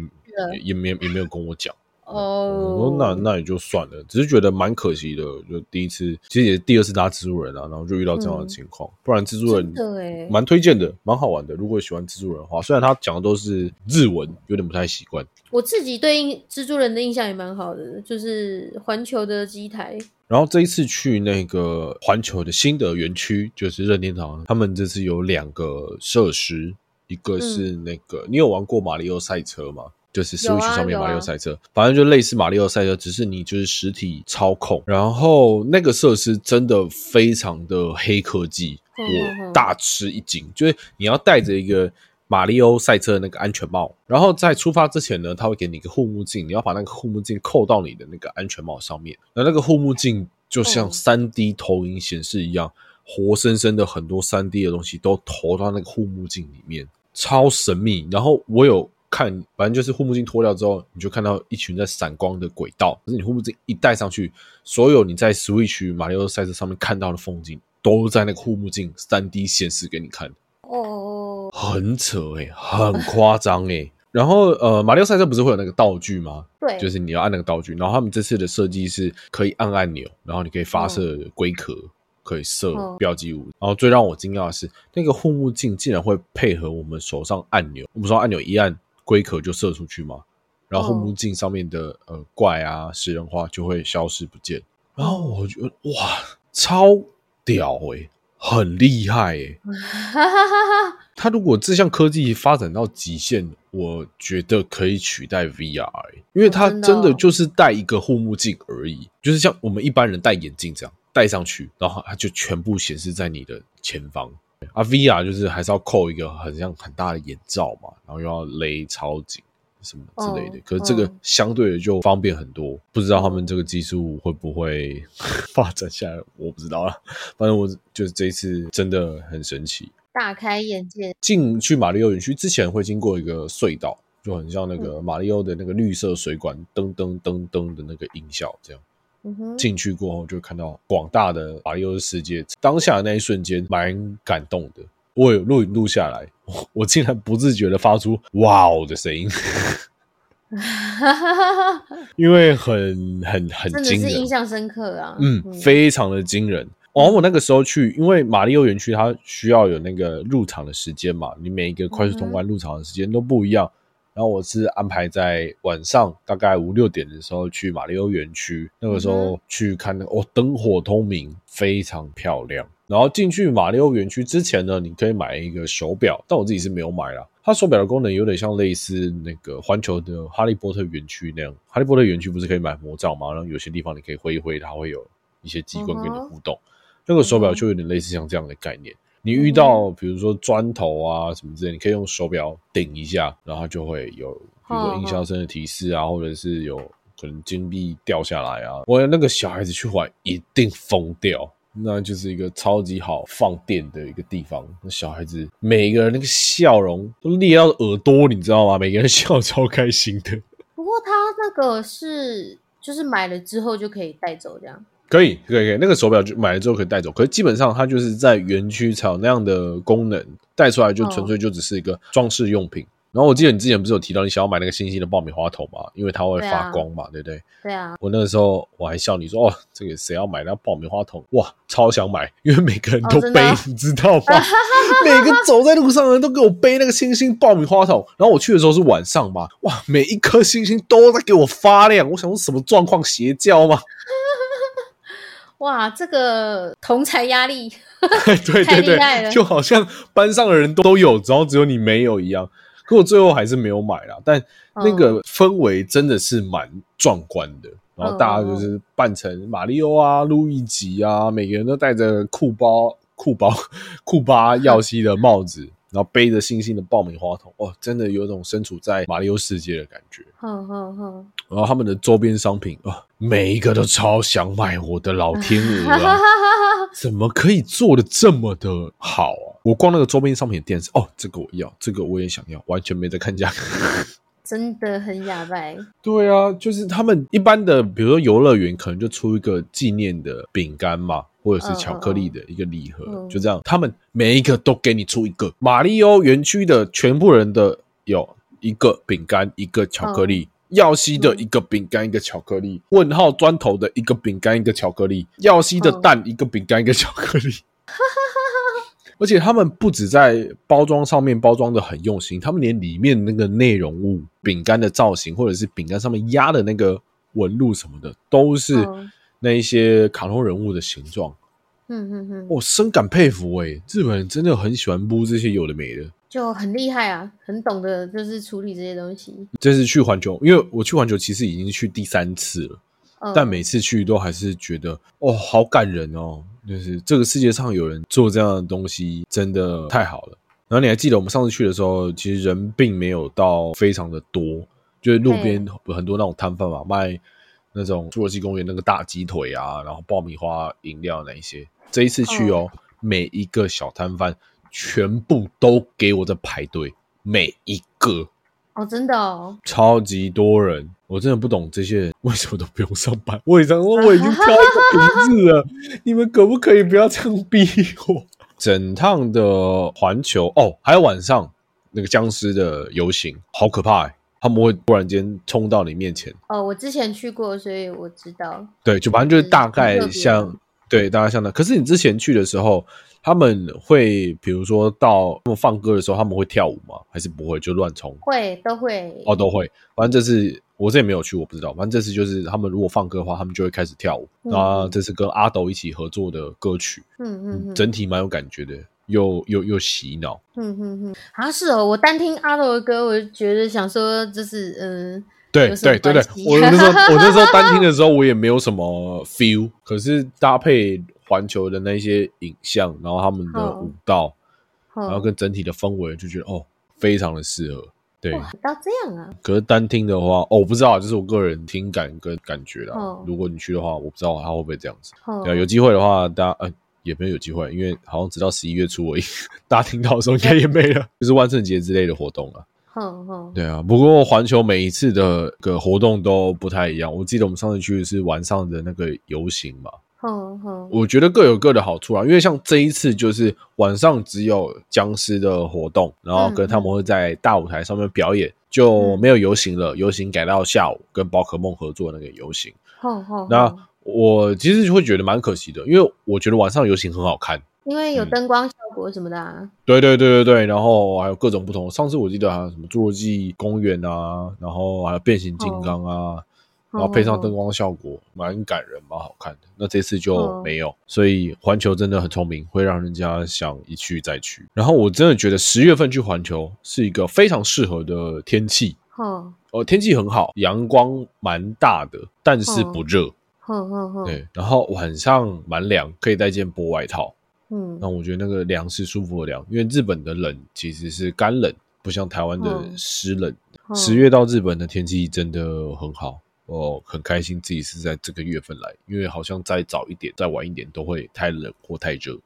A: 也也没也没有跟我讲。
B: 哦，
A: 那那也就算了，只是觉得蛮可惜的。就第一次，其实也是第二次搭蜘蛛人啊，然后就遇到这样的情况。不然蜘蛛人
B: 真的哎，
A: 蛮推荐的，蛮好玩的。如果喜欢蜘蛛人的话，虽然他讲的都是日文，有点不太习惯。
B: 我自己对印蜘蛛人的印象也蛮好的，就是环球的机台，
A: 然后这一次去那个环球的新的园区，就是任天堂，他们这次有两个设施，一个是那个、你有玩过马里奥赛车吗？就是 Switch 上面马里奥赛车，反正就类似马里奥赛车，只是你就是实体操控。然后那个设施真的非常的黑科技，我大吃一惊。就是你要戴着一个马里奥赛车的那个安全帽，然后在出发之前呢，他会给你一个护目镜，你要把那个护目镜扣到你的那个安全帽上面。那那个护目镜就像
B: 嗯
A: 三 D 投影显示一样，活生生的很多三 D 的东西都投到那个护目镜里面，超神秘。然后我有。看，反正就是护目镜脱掉之后，你就看到一群在闪光的轨道。可是你护目镜一戴上去，所有你在 Switch 马里奥赛车上面看到的风景，都在那个护目镜三 D 显示给你看。
B: 哦，
A: 很扯诶、很夸张诶。然后呃，马里奥赛车不是会有那个道具吗？
B: 对，
A: 就是你要按那个道具。然后他们这次的设计是可以按按钮，然后你可以发射龟壳，可以射
B: 哦
A: 标记物。然后最让我惊讶的是，那个护目镜竟然会配合我们手上按钮。我们手上按钮一按，龟壳就射出去嘛。然后护目镜上面的呃怪啊、食人花就会消失不见。然后我觉得哇，超屌诶、很厉害诶、
B: 哈哈哈哈，
A: 它如果这项科技发展到极限，我觉得可以取代 VR，、欸、因为它
B: 哦真的
A: 就是戴一个护目镜而已，就是像我们一般人戴眼镜这样戴上去，然后它就全部显示在你的前方。啊，VR 就是还是要扣一个很像很大的眼罩嘛，然后又要勒超紧什么之类的。
B: 哦
A: 可是这个
B: 嗯
A: 相对的就方便很多，不知道他们这个技术会不会 发展下来，我不知道了。反正我就是这一次真的很神奇。
B: 大开眼界，
A: 进去马里奥园区之前会经过一个隧道，就很像那个马里奥的那个绿色水管噔噔噔噔的那个音效，这样进去过后就会看到广大的马里奥的世界。当下的那一瞬间蛮感动的，我有录影录下来，我我竟然不自觉的发出“哇哦”的声音，
B: 哈哈哈哈，
A: 因为很很很
B: 真的
A: 惊人
B: 是印，象深刻啊，
A: 嗯，非常的惊人。然后我那个时候去，因为马里奥园区它需要有那个入场的时间嘛，你每一个快速通关入场的时间都不一样。然后我是安排在晚上大概五六点的时候去马里奥园区，那个时
B: 嗯
A: 候去看那个哦，灯火通明，非常漂亮。然后进去马里奥园区之前呢，你可以买一个手表，但我自己是没有买啦。它手表的功能有点像类似那个环球的哈利波特园区那样。哈利波特园区不是可以买魔杖吗？然后有些地方你可以挥一挥，它会有一些机关跟你互动。那个手表就有点类似像这样的概念。你遇到比如说砖头啊什么之类，你可以用手表顶一下，然后就会有比如说音效声的提示啊，或者是有可能金币掉下来啊。我那个小孩子去玩一定疯掉。那就是一个超级好放电的一个地方。那小孩子每个人那个笑容都裂到耳朵，你知道吗？每个人笑超开心的。
B: 不过他那个是就是买了之后就可以带走这样，
A: 可以，可以，可以。那个手表就买了之后可以带走，可是基本上它就是在园区才有那样的功能，带出来就纯粹就只是一个装饰用品。然后我记得你之前不是有提到你想要买那个星星的爆米花筒嘛？因为它会发光嘛，对不对？
B: 对啊，
A: 我那个时候我还笑你说哦，这个谁要买那爆米花筒？哇，超想买，因为每个人都背，你知道吗？每个走在路上的人都给我背那个星星爆米花筒。然后我去的时候是晚上嘛，哇，每一颗星星都在给我发亮。我想说什么状况？邪教吗？
B: 哇，这个同才压力，
A: 对
B: 太
A: 对对，就好像班上的人都有，然后只有你没有一样。可我最后还是没有买啦，但那个氛围真的是蛮壮观的。然后大家就是扮成马里奥啊、路易吉啊，每个人都戴着酷包、酷包、酷巴 耀西的帽子，然后背着星星的爆米花桶，哇，真的有种身处在马里奥世界的感觉。
B: 哼哼哼，
A: 然后他们的周边商品啊，每一个都超想买，我的老天鹅 怎么可以做的这么的好啊？我逛那个周边商品店是哦，这个我要，这个我也想要，完全没在看价格。
B: 真的很哑巴，
A: 对啊，就是他们一般的，比如说游乐园可能就出一个纪念的饼干嘛，或者是巧克力的一个礼盒，
B: 嗯
A: 就这样。他们每一个都给你出一个。马里奥园区的全部人的有一个饼干，一个巧克力，耀西的一个饼干一个巧克力，问号砖头的一个饼干一个巧克力，耀西的蛋一个饼干一个巧克力。而且他们不止在包装上面包装的很用心，他们连里面那个内容物、饼干的造型，或者是饼干上面压的那个纹路什么的，都是
B: 嗯
A: 那一些卡通人物的形状。
B: 嗯嗯嗯，
A: 我深感佩服诶、日本人真的很喜欢布这些有的没的。
B: 就很厉害啊，很懂得就是处理这些东西。
A: 这次去环球，因为我去环球其实已经去第三次了，
B: 嗯、
A: 但每次去都还是觉得哦，好感人哦！就是这个世界上有人做这样的东西，真的太好了。然后你还记得我们上次去的时候，其实人并没有到非常的多，就是路边有很多那种摊贩嘛，卖那种侏罗纪公园那个大鸡腿啊，然后爆米花、饮料那一些。这一次去哦，每一个小摊贩全部都给我在排队，每一个。
B: 哦，真的哦，
A: 超级多人，我真的不懂这些人为什么都不用上班。我已经我已经挑一个名字了，你们可不可以不要这样逼我？整趟的环球哦，还有晚上那个僵尸的游行，好可怕、欸！他们会突然间冲到你面前，
B: 哦，我之前去过，所以我知道。
A: 对，就反正就是大概像对大家相当。可是你之前去的时候，他们会比如说到他们放歌的时候，他们会跳舞吗？还是不会就乱冲？
B: 会都会
A: 哦，都会。反正这次我这也没有去，我不知道。反正这次就是他们如果放歌的话，他们就会开始跳舞。
B: 嗯
A: 然后这是跟阿斗一起合作的歌曲，
B: 嗯嗯嗯，
A: 整体蛮有感觉的，又又又洗脑。
B: 嗯嗯嗯，啊是哦，我单听阿斗的歌，我就觉得想说，就是嗯，
A: 对对对对我那时候我那时候单听的时候，我也没有什么 feel，可是搭配环球的那些影像，然后他们的
B: 哦
A: 舞蹈，
B: 然
A: 然后跟整体的氛围，就觉得哦，非常的适合。对，
B: 哇到这样啊，
A: 可是单听的话，哦，我不知道，就是我个人听感跟感觉啦。
B: 哦
A: 如果你去的话，我不知道他会不会这样子。
B: 哦
A: 对啊，有机会的话，大家呃也没有有机会，因为好像直到十一月初而已，大家听到的时候应该也没了，就是万圣节之类的活动啊。
B: 哼哼，
A: 对啊，不过环球每一次的个活动都不太一样。我记得我们上次去的是晚上的那个游行嘛，
B: 哼哼，
A: 我觉得各有各的好处啊。因为像这一次就是晚上只有僵尸的活动，然后跟他们会在大舞台上面表演，就没有游行了。游行改到下午跟宝可梦合作那个游行。
B: 哼哼，
A: 那我其实会觉得蛮可惜的，因为我觉得晚上游行很好看。
B: 因为有
A: 嗯
B: 灯光效果什么的啊，
A: 对对对对对，然后还有各种不同。上次我记得还有什么侏罗纪公园啊，然后还有变形金刚啊，然后配上灯光效果，蛮感人，蛮好看的。那这次就没有，所以环球真的很聪明，会让人家想一去再去。然后我真的觉得十月份去环球是一个非常适合的天气，
B: 哼
A: 哦，天气很好，阳光蛮大的，但是不热。对，然后晚上蛮凉，可以带件薄外套。
B: 嗯
A: 那我觉得那个凉是舒服的凉，因为日本的冷其实是干冷，不像台湾的
B: 嗯
A: 湿冷。
B: 嗯
A: 十月到日本的天气真的很好，哦，很开心自己是在这个月份来，因为好像再早一点、再晚一点都会太冷或太热。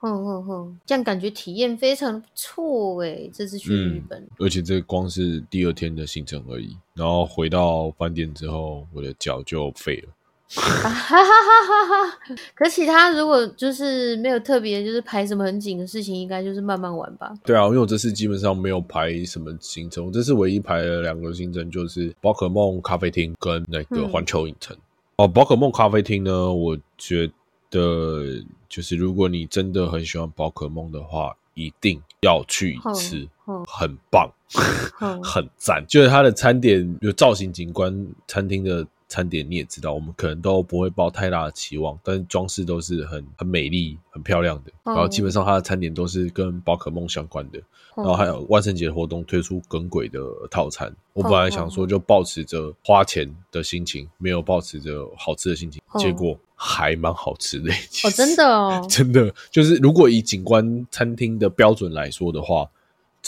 B: 哼哼哼，这样感觉体验非常不错诶，这次去日本，
A: 而且这光是第二天的行程而已，然后回到饭店之后，我的脚就废了。
B: 啊哈哈哈哈哈！可其他如果就是没有特别就是排什么很紧的事情，应该就是慢慢玩吧。
A: 对啊，因为我这次基本上没有排什么行程，我这次唯一排了两个行程，就是宝可梦咖啡厅跟那个
B: 嗯
A: 环球影城。哦，宝可梦咖啡厅呢，我觉得就是如果你真的很喜欢宝可梦的话，一定要去一次，
B: 哼
A: 很棒，
B: 哼
A: 很赞。就是它的餐点有造型景观，餐厅的餐点你也知道，我们可能都不会抱太大的期望，但是装饰都是很很美丽、很漂亮的。
B: 哦
A: 然后基本上它的餐点都是跟宝可梦相关的。
B: 然
A: 然后还有万圣节活动推出耿鬼的套餐，我本
B: 哦
A: 来想说就抱持着花钱的心情，没有抱持着好吃的心情，
B: 哦
A: 结果还蛮好吃的。
B: 哦，真的哦，
A: 真的就是如果以景观餐厅的标准来说的话，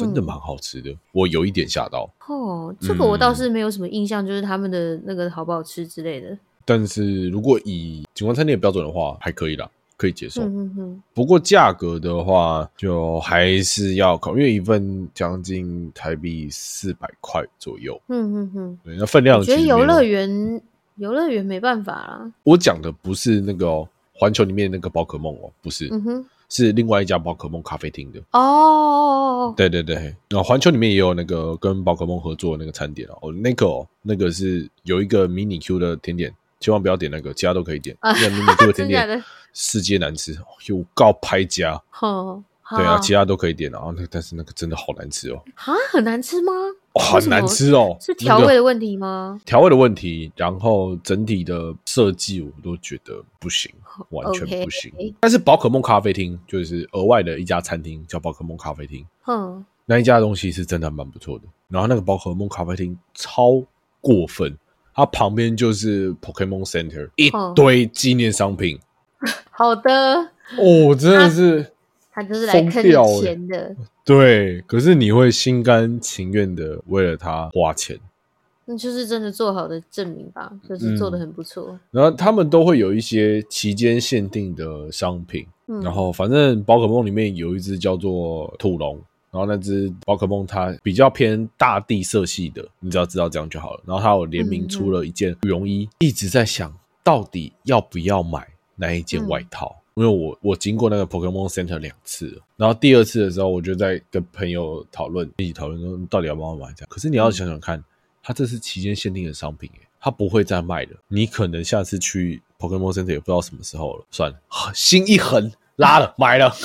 A: 真的
B: 嗯
A: 蛮好吃的。我有一点吓到，
B: 哦，这个我
A: 嗯
B: 倒是没有什么印象，就是他们的那个好不好吃之类的。
A: 但是如果以景观餐厅的标准的话，还可以啦，可以接受。
B: 嗯哼哼，
A: 不过价格的话，就还是要考，因为一份将近台币四百块左右。
B: 嗯哼哼，
A: 对，那分量
B: 我觉得游乐园游乐园没办法啦。
A: 我讲的不是那个哦环、球里面那个宝可梦哦，不是，
B: 嗯哼，
A: 是另外一家宝可梦咖啡厅的。
B: 哦，
A: 对对对，然后环球里面也有那个跟宝可梦合作的那个餐点哦，哦那个哦，那个是有一个迷你 Q 的甜点，千万不要点那个，其他都可以点。
B: 啊
A: 那个迷你 Q 的甜点
B: 的？
A: 世界难吃，哦有告拍家。
B: 哼，
A: 对啊，
B: 好
A: 其他都可以点啊，那但是那个真的好难吃哦，
B: 啊，很难吃吗？
A: 哦很难吃哦，
B: 是调味的问题吗？
A: 调味的问题，然后整体的设计我都觉得不行，完全不行。但是宝可梦咖啡厅就是额外的一家餐厅，叫宝可梦咖啡厅，
B: 哼，
A: 那一家东西是真的蛮不错的。然后那个宝可梦咖啡厅超过分，它旁边就是 Pokemon Center，一堆纪念商品。
B: 好的，
A: 哦，真的是
B: 他就是来坑钱的，
A: 对，可是你会心甘情愿的为了它花钱。
B: 那就是真的做好的证明吧，就是做的很不错。
A: 然后他们都会有一些期间限定的商品，
B: 嗯
A: 然后反正宝可梦里面有一只叫做土龙，然后那只宝可梦它比较偏大地色系的，你只要知道这样就好了。然后它有联名出了一件羽绒衣，一直在想到底要不要买那一件外套。因为我我经过那个 Pokemon Center 两次，然后第二次的时候，我就在跟朋友讨论，一起讨论说到底要不要买这样。可是你要想想看，它这是期间限定的商品，诶，它不会再卖了。你可能下次去 Pokemon Center 也不知道什么时候了。算了，心一横，拉了，买了。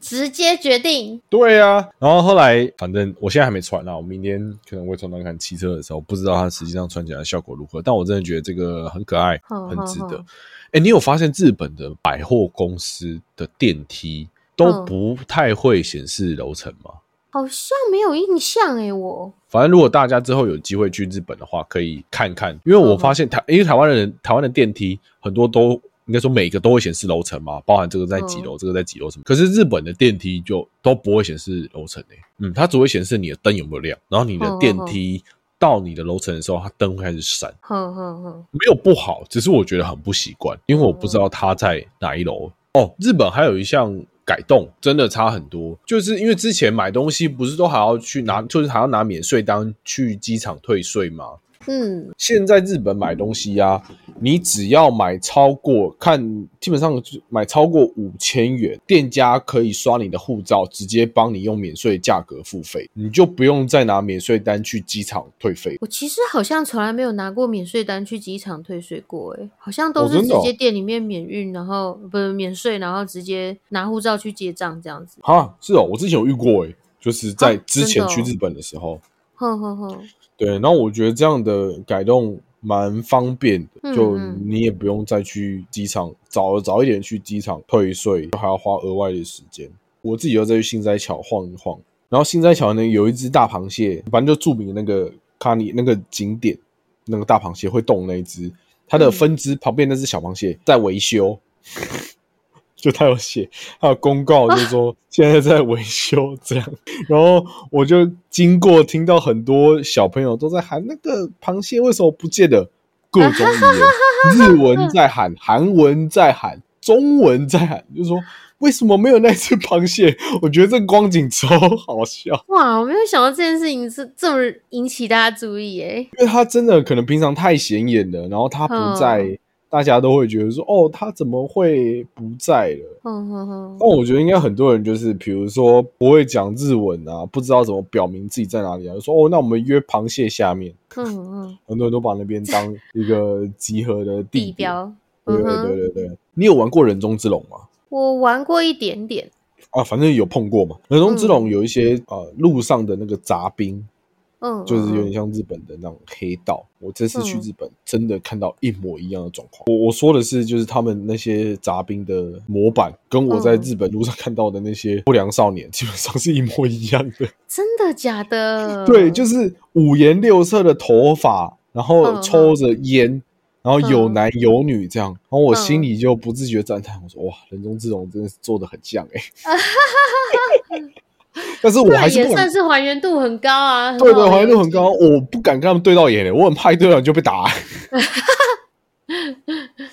B: 直接决定，
A: 对啊，然后后来反正我现在还没穿啊，我明天可能会穿穿看骑车的时候，不知道它实际上穿起来的效果如何。但我真的觉得这个很可爱，很值得。哎，你有发现日本的百货公司的电梯都
B: 嗯。
A: 不太会显示楼层吗？
B: 好像没有印象诶，我
A: 反正如果大家之后有机会去日本的话，可以看看，因为我发现台，因为台湾人台湾的电梯很多都应该说每个都会显示楼层嘛，包含这个在几楼，这个在几楼什么。可是日本的电梯就都不会显示楼层哎，嗯，它只会显示你的灯有没有亮，然后你的电梯到你的楼层的时候，它灯会开始闪，
B: 哼哼哼，
A: 没有不好，只是我觉得很不习惯，因为我不知道它在哪一楼。哦，日本还有一项改动，真的差很多，就是因为之前买东西不是都还要去拿，就是还要拿免税单去机场退税吗？
B: 嗯，
A: 现在日本买东西呀、你只要买超过看，基本上就买超过五千元，店家可以刷你的护照，直接帮你用免税价格付费，你就不用再拿免税单去机场退费。
B: 我其实好像从来没有拿过免税单去机场退税过，哎，好像都是直接店里面免运，然后不是免税，然后直接拿护照去结账这样子。
A: 哈，是哦，我之前有遇过哎，就是在
B: 啊
A: 之前去日本的时候，
B: 哼哼哼，
A: 对，然后我觉得这样的改动蛮方便的，就你也不用再去机场早早一点去机场退税，还要花额外的时间。我自己又再去新斋桥晃一晃，然后新斋桥呢有一只大螃蟹，反正就著名的那个卡尼那个景点，那个大螃蟹会动那一只，它的
B: 嗯
A: 分支旁边那只小螃蟹在维修。就他有写，他有公告，就是说 现在在维修这样。然后我就经过，听到很多小朋友都在喊那个螃蟹为什么不见了？各种语言，日文在喊，韩文在喊，中文在喊，就是说为什么没有那只螃蟹？我觉得这光景超好笑，
B: 哇，我没有想到这件事情是这么引起大家注意，诶。
A: 因为他真的可能平常太显眼了，然后他不在，
B: 嗯
A: 大家都会觉得说哦，他怎么会不在了？
B: 嗯哼哼，
A: 但我觉得应该很多人就是，比如说不会讲日文啊，不知道怎么表明自己在哪里啊，就说哦，那我们约螃蟹下面，
B: 嗯嗯，
A: 很多人都把那边当一个集合的地。
B: 地标。
A: 对对对对对，你有玩过人中之龙吗？
B: 我玩过一点点。
A: 啊，反正有碰过嘛。人中之龙有一些、呃路上的那个杂兵，
B: 嗯，
A: 就是有
B: 嗯
A: 点像日本的那种黑道。我这次去
B: 嗯
A: 日本，真的看到一模一样的状况。我我说的是，就是他们那些杂兵的模板，跟我在
B: 嗯
A: 日本路上看到的那些不良少年，基本上是一模一样的。
B: 真的假的？
A: 对，就是五颜六色的头发，然后
B: 嗯
A: 抽着烟，然后有
B: 嗯
A: 男有女这样，然后我心
B: 嗯
A: 里就不自觉赞叹，我说哇，人中之龙真的是做的很像哎、但是我还是，
B: 也算是还原度很高啊。很
A: 对对，还原度很高，我不敢跟他们对到眼嘞，我很怕一对到眼就被打。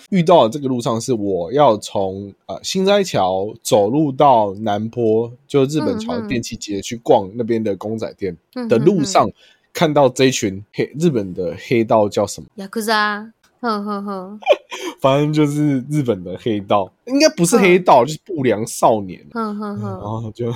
A: 遇到的这个路上是我要从呃新斋桥走路到南坡，就日本桥电器街去逛那边的公仔店
B: 嗯
A: 的路上，看到这一群黑日本的黑道叫什么？
B: 雅库扎，哼哼哼，
A: 反正就是日本的黑道，应该不是黑道，就是不良少年。
B: 哼哼
A: 然
B: 哼，
A: 后就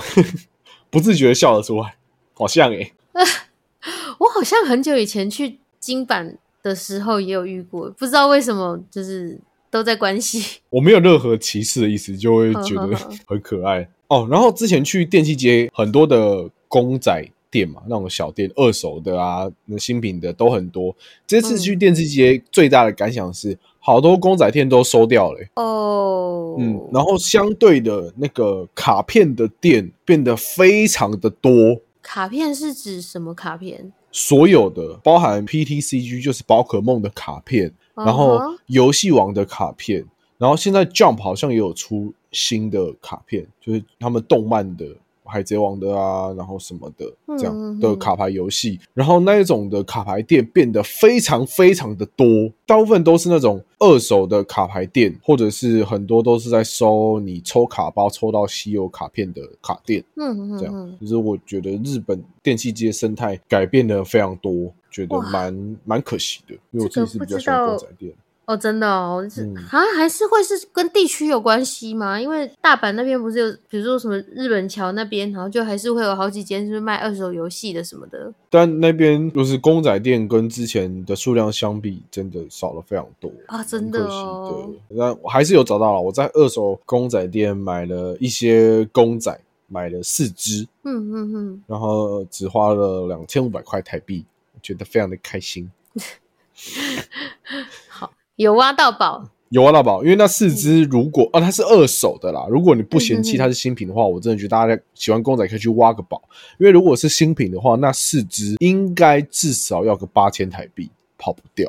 A: 不自觉笑了出来，好像诶、
B: 我好像很久以前去金版的时候也有遇过，不知道为什么就是都在关系。
A: 我没有任何歧视的意思，就会觉得很可爱哦。然后之前去电器街，很多的公仔店嘛，那种小店，二手的啊，那新品的都很多。这次去电视街最大的感想是，好多公仔店都收掉了欸、
B: 哦，
A: 嗯，然后相对的那个卡片的店变得非常的多，
B: 卡片是指什么卡片？
A: 所有的包含 PTCG 就是宝可梦的卡片，然后游戏王的卡片，然后现在 Jump 好像也有出新的卡片，就是他们动漫的。海贼王的啊，然后什么的这样的卡牌游戏，然后那一种的卡牌店变得非常非常的多，大部分都是那种二手的卡牌店，或者是很多都是在收你抽卡包抽到稀有卡片的卡店。
B: 嗯嗯
A: 这样
B: 嗯，
A: 就是我觉得日本电器街生态改变的非常多，觉得蛮蛮可惜的，因为我自己是比较喜欢公仔店。
B: 哦，真的哦，是
A: 嗯
B: 好像还是会是跟地区有关系吗？因为大阪那边不是有，比如说什么日本桥那边，然后就还是会有好几间是卖二手游戏的什么的。
A: 但那边就是公仔店跟之前的数量相比，真的少了非常多
B: 啊真的哦
A: 对，那我还是有找到了，我在二手公仔店买了一些公仔，买了四只，
B: 嗯嗯嗯，
A: 然后只花了两千五百块台币，我觉得非常的开心。
B: 好，有挖到宝。
A: 有挖到宝，因为那四只如果啊它是二手的啦，如果你不嫌弃它是新品的话，我真的觉得大家喜欢公仔可以去挖个宝，因为如果是新品的话，那四只应该至少要个八千台币，跑不掉。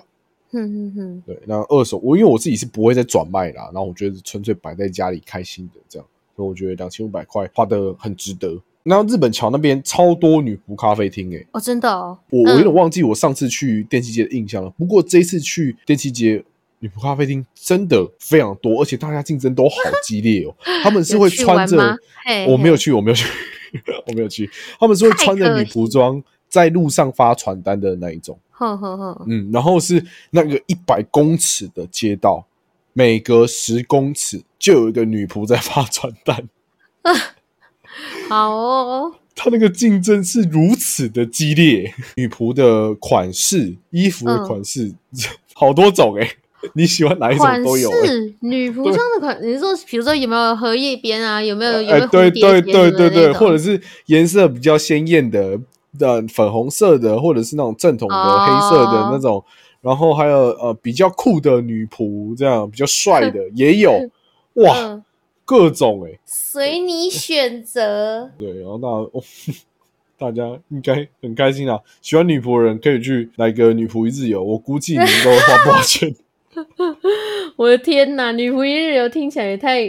B: 哼哼哼，
A: 对，那二手我因为我自己是不会再转卖啦，然后我觉得纯粹摆在家里开心的这样，所以我觉得两千五百块花的很值得。那日本桥那边超多女仆咖啡厅诶、欸
B: 哦，真的哦，
A: 我我有点
B: 嗯
A: 忘记我上次去电器街的印象了。不过这一次去电器街女仆咖啡厅真的非常多，而且大家竞争都好激烈哦。他们是会穿着我没有去，我没有去，我没有去。他们是会穿着女仆装在路上发传单的那一种。嗯，然后是那个一百公尺的街道，每隔十公尺就有一个女仆在发传单。
B: 好哦，
A: 他那个竞争是如此的激烈，女仆的款式、衣服的
B: 嗯
A: 款式、好多种哎、你喜欢哪一种都有
B: 女仆装的款，你说比如说有没有荷叶边啊？有没有有
A: 对对对对对，或者是颜色比较鲜艳的，的粉红色的，或者是那种正统的
B: 哦
A: 黑色的那种，然后还有呃比较酷的女仆，这样比较帅的 也有，哇，
B: 嗯，
A: 各种哎、
B: 随你选择。
A: 对，然后那、哦、大家应该很开心啊！喜欢女仆的人可以去来个女仆一日游，我估计你能够花不少钱。
B: 我的天哪，女仆一日游听起来也太，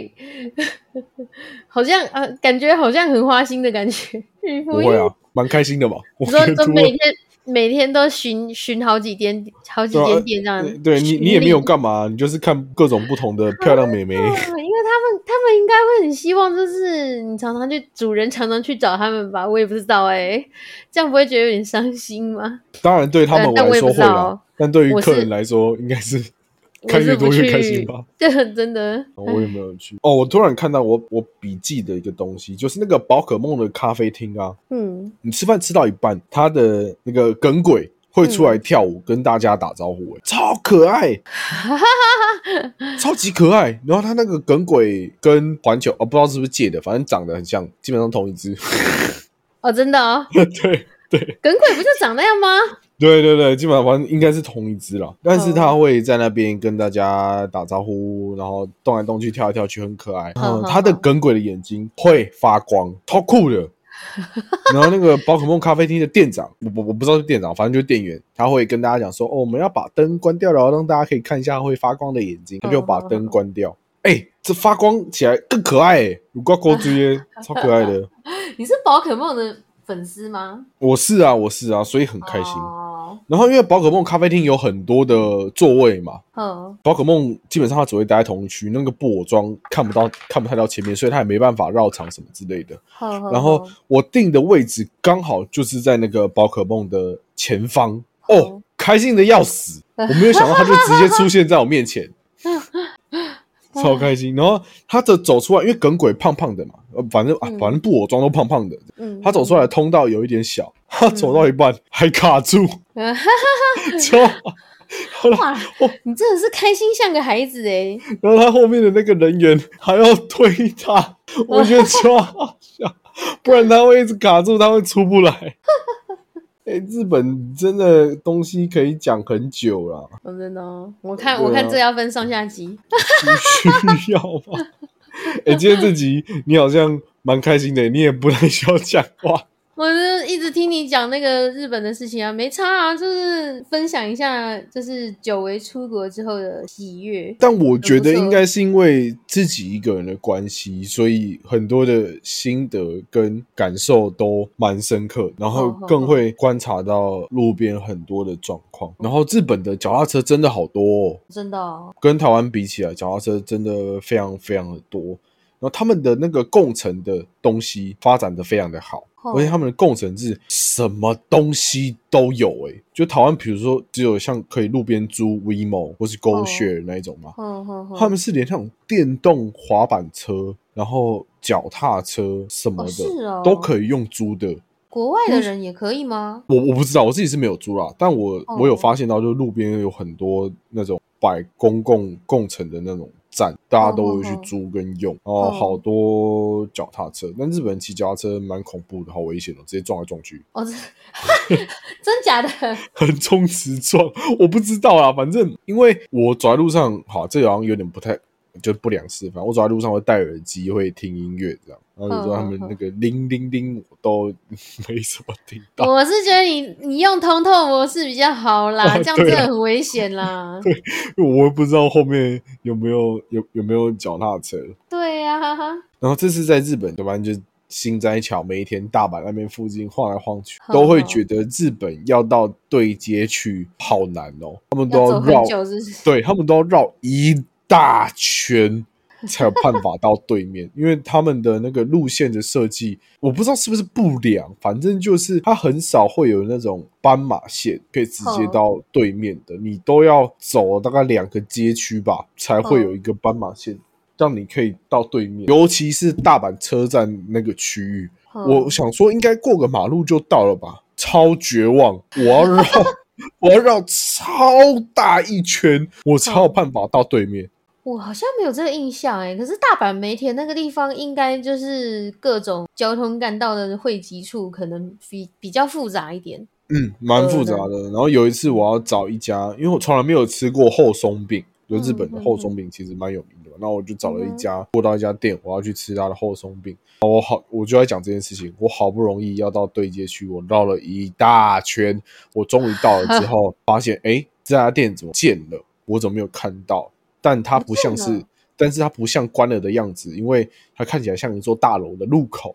B: 好像啊，感觉好像很花心的感觉。女仆一日，
A: 不会啊，蛮开心的嘛。我
B: 你说都每天每天都巡巡好几间好几
A: 对啊
B: 间店这样
A: 对，对你你也没有干嘛，你就是看各种不同的漂亮美眉。
B: 啊，因为他们他们应该会很希望，就是你常常去主人常常去找他们吧，我也不知道哎、这样不会觉得有点伤心吗？
A: 当然对他们
B: 我也不
A: 来说会啦
B: 知道，
A: 但对于客人来说应该是
B: 我
A: 看越多越开心吧。
B: 对，真的。
A: 我也没有去哦，我突然看到我我笔记的一个东西，就是那个宝可梦的咖啡厅啊，
B: 嗯，
A: 你吃饭吃到一半，他的那个耿鬼会出来跳舞，跟大家打招呼、欸，超可爱，超级可爱。然后他那个耿鬼跟环球，哦，不知道是不是借的，反正长得很像，基本上同一只。
B: 哦，真的哦，
A: 对对
B: 耿鬼不就长那样吗？
A: 对对对，基本上反正应该是同一只啦。但是
B: 哦
A: 他会在那边跟大家打招呼，然后动来动去、跳来跳去，很可爱。嗯，他的耿鬼的眼睛会发光，超酷的。然后那个宝可梦咖啡厅的店长，我我我不知道是店长，反正就是店员，他会跟大家讲说：“哦，我们要把灯关掉了，让大家可以看一下会发光的眼睛。”他就把灯关掉。哎、这发光起来更可爱哎、有挂钩追耶，超可爱的。
B: 你是宝可梦的粉丝吗？
A: 我是啊，我是啊，所以很开心。
B: 哦，
A: 然后因为宝可梦咖啡厅有很多的座位嘛，
B: 嗯，
A: 宝可梦基本上它只会待在同一区，那个布偶装看不到看不太到前面，所以它也没办法绕场什么之类的。然后我定的位置刚好就是在那个宝可梦的前方，哦
B: 哦，
A: 开心的要死！我没有想到它就直接出现在我面前，超开心。然后他的走出来，因为耿鬼胖胖的嘛，呃，反正啊，
B: 嗯
A: 反正布偶装都胖胖的。
B: 嗯，
A: 他走出来的通道有一点小，他走到一半还卡住，
B: 嗯，
A: 超。后来，
B: 哇，你真的是开心像个孩子哎！
A: 然后他后面的那个人员还要推他，我觉得超好笑，不然他会一直卡住，他会出不来。哎、日本真的东西可以讲很久啦，
B: 哦真的哦，我看
A: 啊
B: 我看这要分上下集。
A: 不需要吗？哎、今天这集你好像蛮开心的，你也不太需要讲话。
B: 我就一直听你讲那个日本的事情啊，没差啊，就是分享一下，就是久违出国之后的喜悦。
A: 但我觉得应该是因为自己一个人的关系，所以很多的心得跟感受都蛮深刻，然后更会观察到路边很多的状况。然后日本的脚踏车真的好多哦，
B: 真的、哦，
A: 跟台湾比起来，脚踏车真的非常非常的多。然后他们的那个共乘的东西发展的非常的好，
B: 哦。
A: 而且他们的共乘是什么东西都有诶、就台湾比如说只有像可以路边租 WeMo 或是 GoShare 那一种嘛，他们是连那种电动滑板车，然后脚踏车什么
B: 哦
A: 的、都可以用租的。
B: 国外的人也可以吗？
A: 我我不知道，我自己是没有租啦，但我、
B: 哦
A: 我有发现到，就是路边有很多那种摆公共共乘的那种站，大家都会去租跟用，哦好多脚踏车。但日本人骑脚踏车蛮恐怖的，好危险哦，直接撞来撞去，
B: 哦，真 真假的？
A: 横冲直撞。我不知道啊，反正因为我走在路上，好，这个好像有点不太。就不良示范。我走在路上会戴耳机，会听音乐这样，然后有时候他们那个铃铃铃，我都 没怎么听到。
B: 我是觉得你你用通透模式比较好啦，
A: 哦
B: 这样真
A: 对啊
B: 的很危险啦。
A: 对我也不知道后面有没有有有没有脚踏车。
B: 对呀、哈哈，
A: 然后这次在日本，对吧？就新斋桥、每一天、大阪那边附近晃来晃去，都会觉得日本要到对街去好难哦，他们都
B: 要走
A: 绕？对他们都要绕一大圈才有办法到对面，因为他们的那个路线的设计，我不知道是不是不良，反正就是它很少会有那种斑马线可以直接到对面的，你都要走大概两个街区吧，才会有一个斑马线。让你可以到对面，尤其是大阪车站那个区域，
B: 嗯
A: 我想说应该过个马路就到了吧，超绝望！我要绕，我要绕超大一圈，我才有办法到对面。
B: 我好像没有这个印象哎，可是大阪梅田那个地方应该就是各种交通干道的汇集处，可能比比较复杂一点。
A: 嗯，蛮复杂的。然后有一次我要找一家，因为我从来没有吃过厚松饼，就日本的厚松饼其实蛮有名的嘛。然后我就找了一家，过到一家店，我要去吃他的厚松饼。我好，我就在讲这件事情。我好不容易要到对街区，我绕了一大圈，我终于到了之 后，发现哎，这家店怎么建了？我怎么没有看到？但它不像是但是它不像关了的样子，因为它看起来像一座大楼的入口。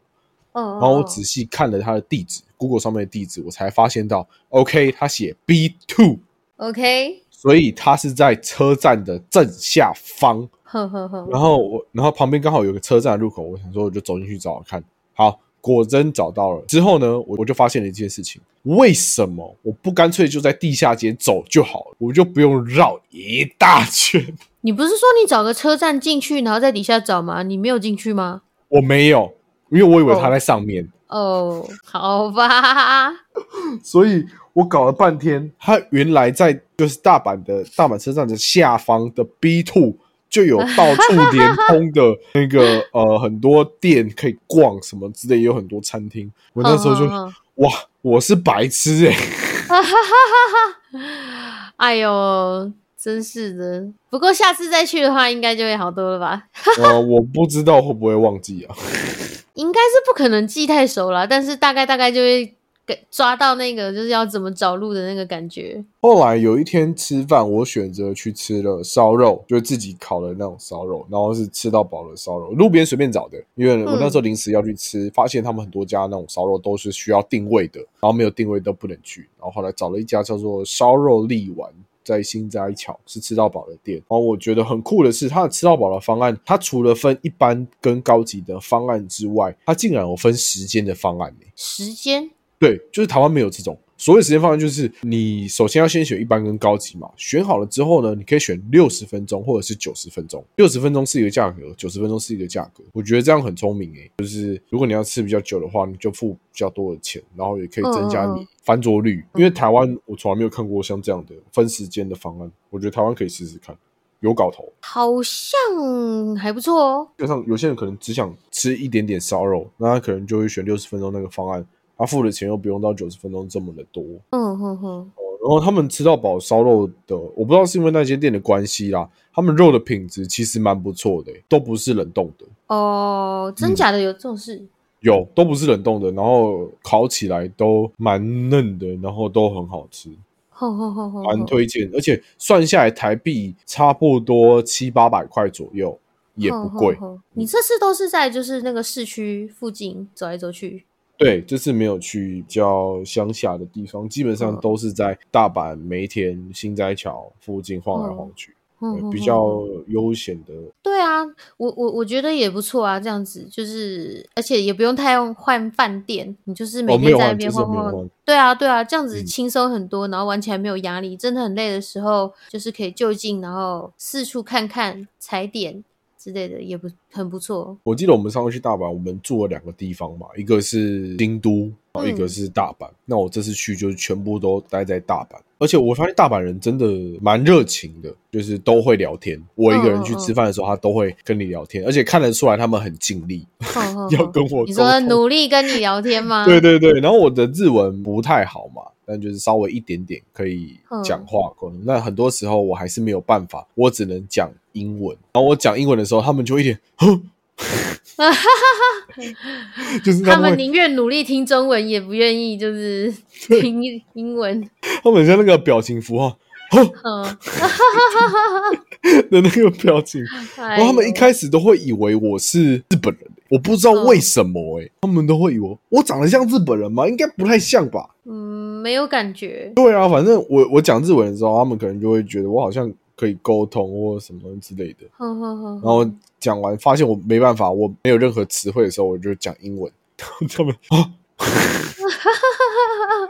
B: 嗯，
A: 然后我
B: 嗯
A: 仔细看了它的地址，Google 上面的地址，我才发现到，OK，它写 B
B: two，OK，
A: 所以它是在车站的正下方。
B: 呵呵呵，
A: 然后我，然后旁边刚好有个车站的入口，我想说我就走进去找找看。好，果真找到了。之后呢，我我就发现了一件事情：为什么我不干脆就在地下街走就好了？我就不用绕一大圈。
B: 你不是说你找个车站进去，然后在底下找吗？你没有进去吗？
A: 我没有，因为我以为它在上面。
B: 哦，好吧，
A: 所以我搞了半天，它原来在就是大阪的大阪车站的下方的 B two 就有到处连通的那个 呃很多店可以逛什么之类，也有很多餐厅。我那时候就哇，我是白痴哎、
B: 哎呦，真是的。不过下次再去的话，应该就会好多了吧？
A: 呃，我不知道会不会忘记啊。
B: 应该是不可能记太熟了，但是大概大概就会给抓到那个就是要怎么找路的那个感觉。
A: 后来有一天吃饭，我选择去吃了烧肉，就是自己烤的那种烧肉，然后是吃到饱的烧肉，路边随便找的。因为我那时候临时要去吃，发现他们很多家那种烧肉都是需要定位的，然后没有定位都不能去。然后后来找了一家叫做烧肉力丸。在新斋桥是吃到饱的店，然后我觉得很酷的是，它的吃到饱的方案，它除了分一般跟高级的方案之外，它竟然有分时间的方案呢。
B: 时间
A: 对，就是台湾没有这种，所谓时间方案就是你首先要先选一般跟高级嘛，选好了之后呢，你可以选六十分钟或者是九十分钟，六十分钟是一个价格，九十分钟是一个价格。我觉得这样很聪明诶、就是如果你要吃比较久的话，你就付比较多的钱，然后也可以增加你翻桌率。因为台湾我从来没有看过像这样的分时间的方案，我觉得台湾可以试试看，有搞头。
B: 好像还不错哦。
A: 就像有些人可能只想吃一点点烧肉，那他可能就会选六十分钟那个方案，他付的钱又不用到九十分钟这么的多。
B: 嗯哼哼，
A: 然后他们吃到饱烧肉的，我不知道是因为那间店的关系啦，他们肉的品质其实蛮不错的、都不是冷冻的，
B: 哦，真假的有这种事？
A: 有都不是冷冻的，然后烤起来都蛮嫩的，然后都很好吃，蛮推荐，而且算下来台币差不多七八百块左右，也不贵。
B: 你这次都是在就是那个市区附近走来走去？
A: 对，这次没有去比较乡下的地方，基本上
B: 嗯。
A: 都是在大阪、梅田、新斋桥附近晃来晃去，比较悠闲的。
B: 对啊，我我我觉得也不错啊，这样子就是，而且也不用太用换饭店，你就是每天在那边晃晃。对啊，对啊，这样子
A: 嗯。
B: 轻松很多，然后玩起来没有压力，真的很累的时候，就是可以就近，然后四处看看、踩点之类的，也不很不错。
A: 我记得我们上次去大阪，我们住了两个地方嘛，一个是京都，然后一个
B: 嗯
A: 是大阪。那我这次去就是全部都待在大阪，而且我发现大阪人真的蛮热情的，就是都会聊天。我一个人去吃饭的时候，他都会跟你聊天，而且看得出来他们很尽力 要跟我沟
B: 你说
A: 通。
B: 努力跟你聊天吗？
A: 对对对，然后我的日文不太好嘛，但就是稍微一点点可以讲话沟通。那很多时候我还是没有办法，我只能讲英文。然后我讲英文的时候，他们就一点，哼，就是
B: 他们宁愿努力听中文，也不愿意就是听英文。
A: 他们像那个表情符号，哼
B: 嗯，
A: 的那个表情。
B: 然
A: 然后他们一开始都会以为我是日本人，我不知道为什么哎、他们都会以为我长得像日本人吗？应该不太像吧？
B: 嗯没有感觉。
A: 对啊，反正我我讲日文的时候，他们可能就会觉得我好像可以沟通或什么之类的。然后讲完发现我没办法，我没有任何词汇的时候，我就讲英文。他们啊，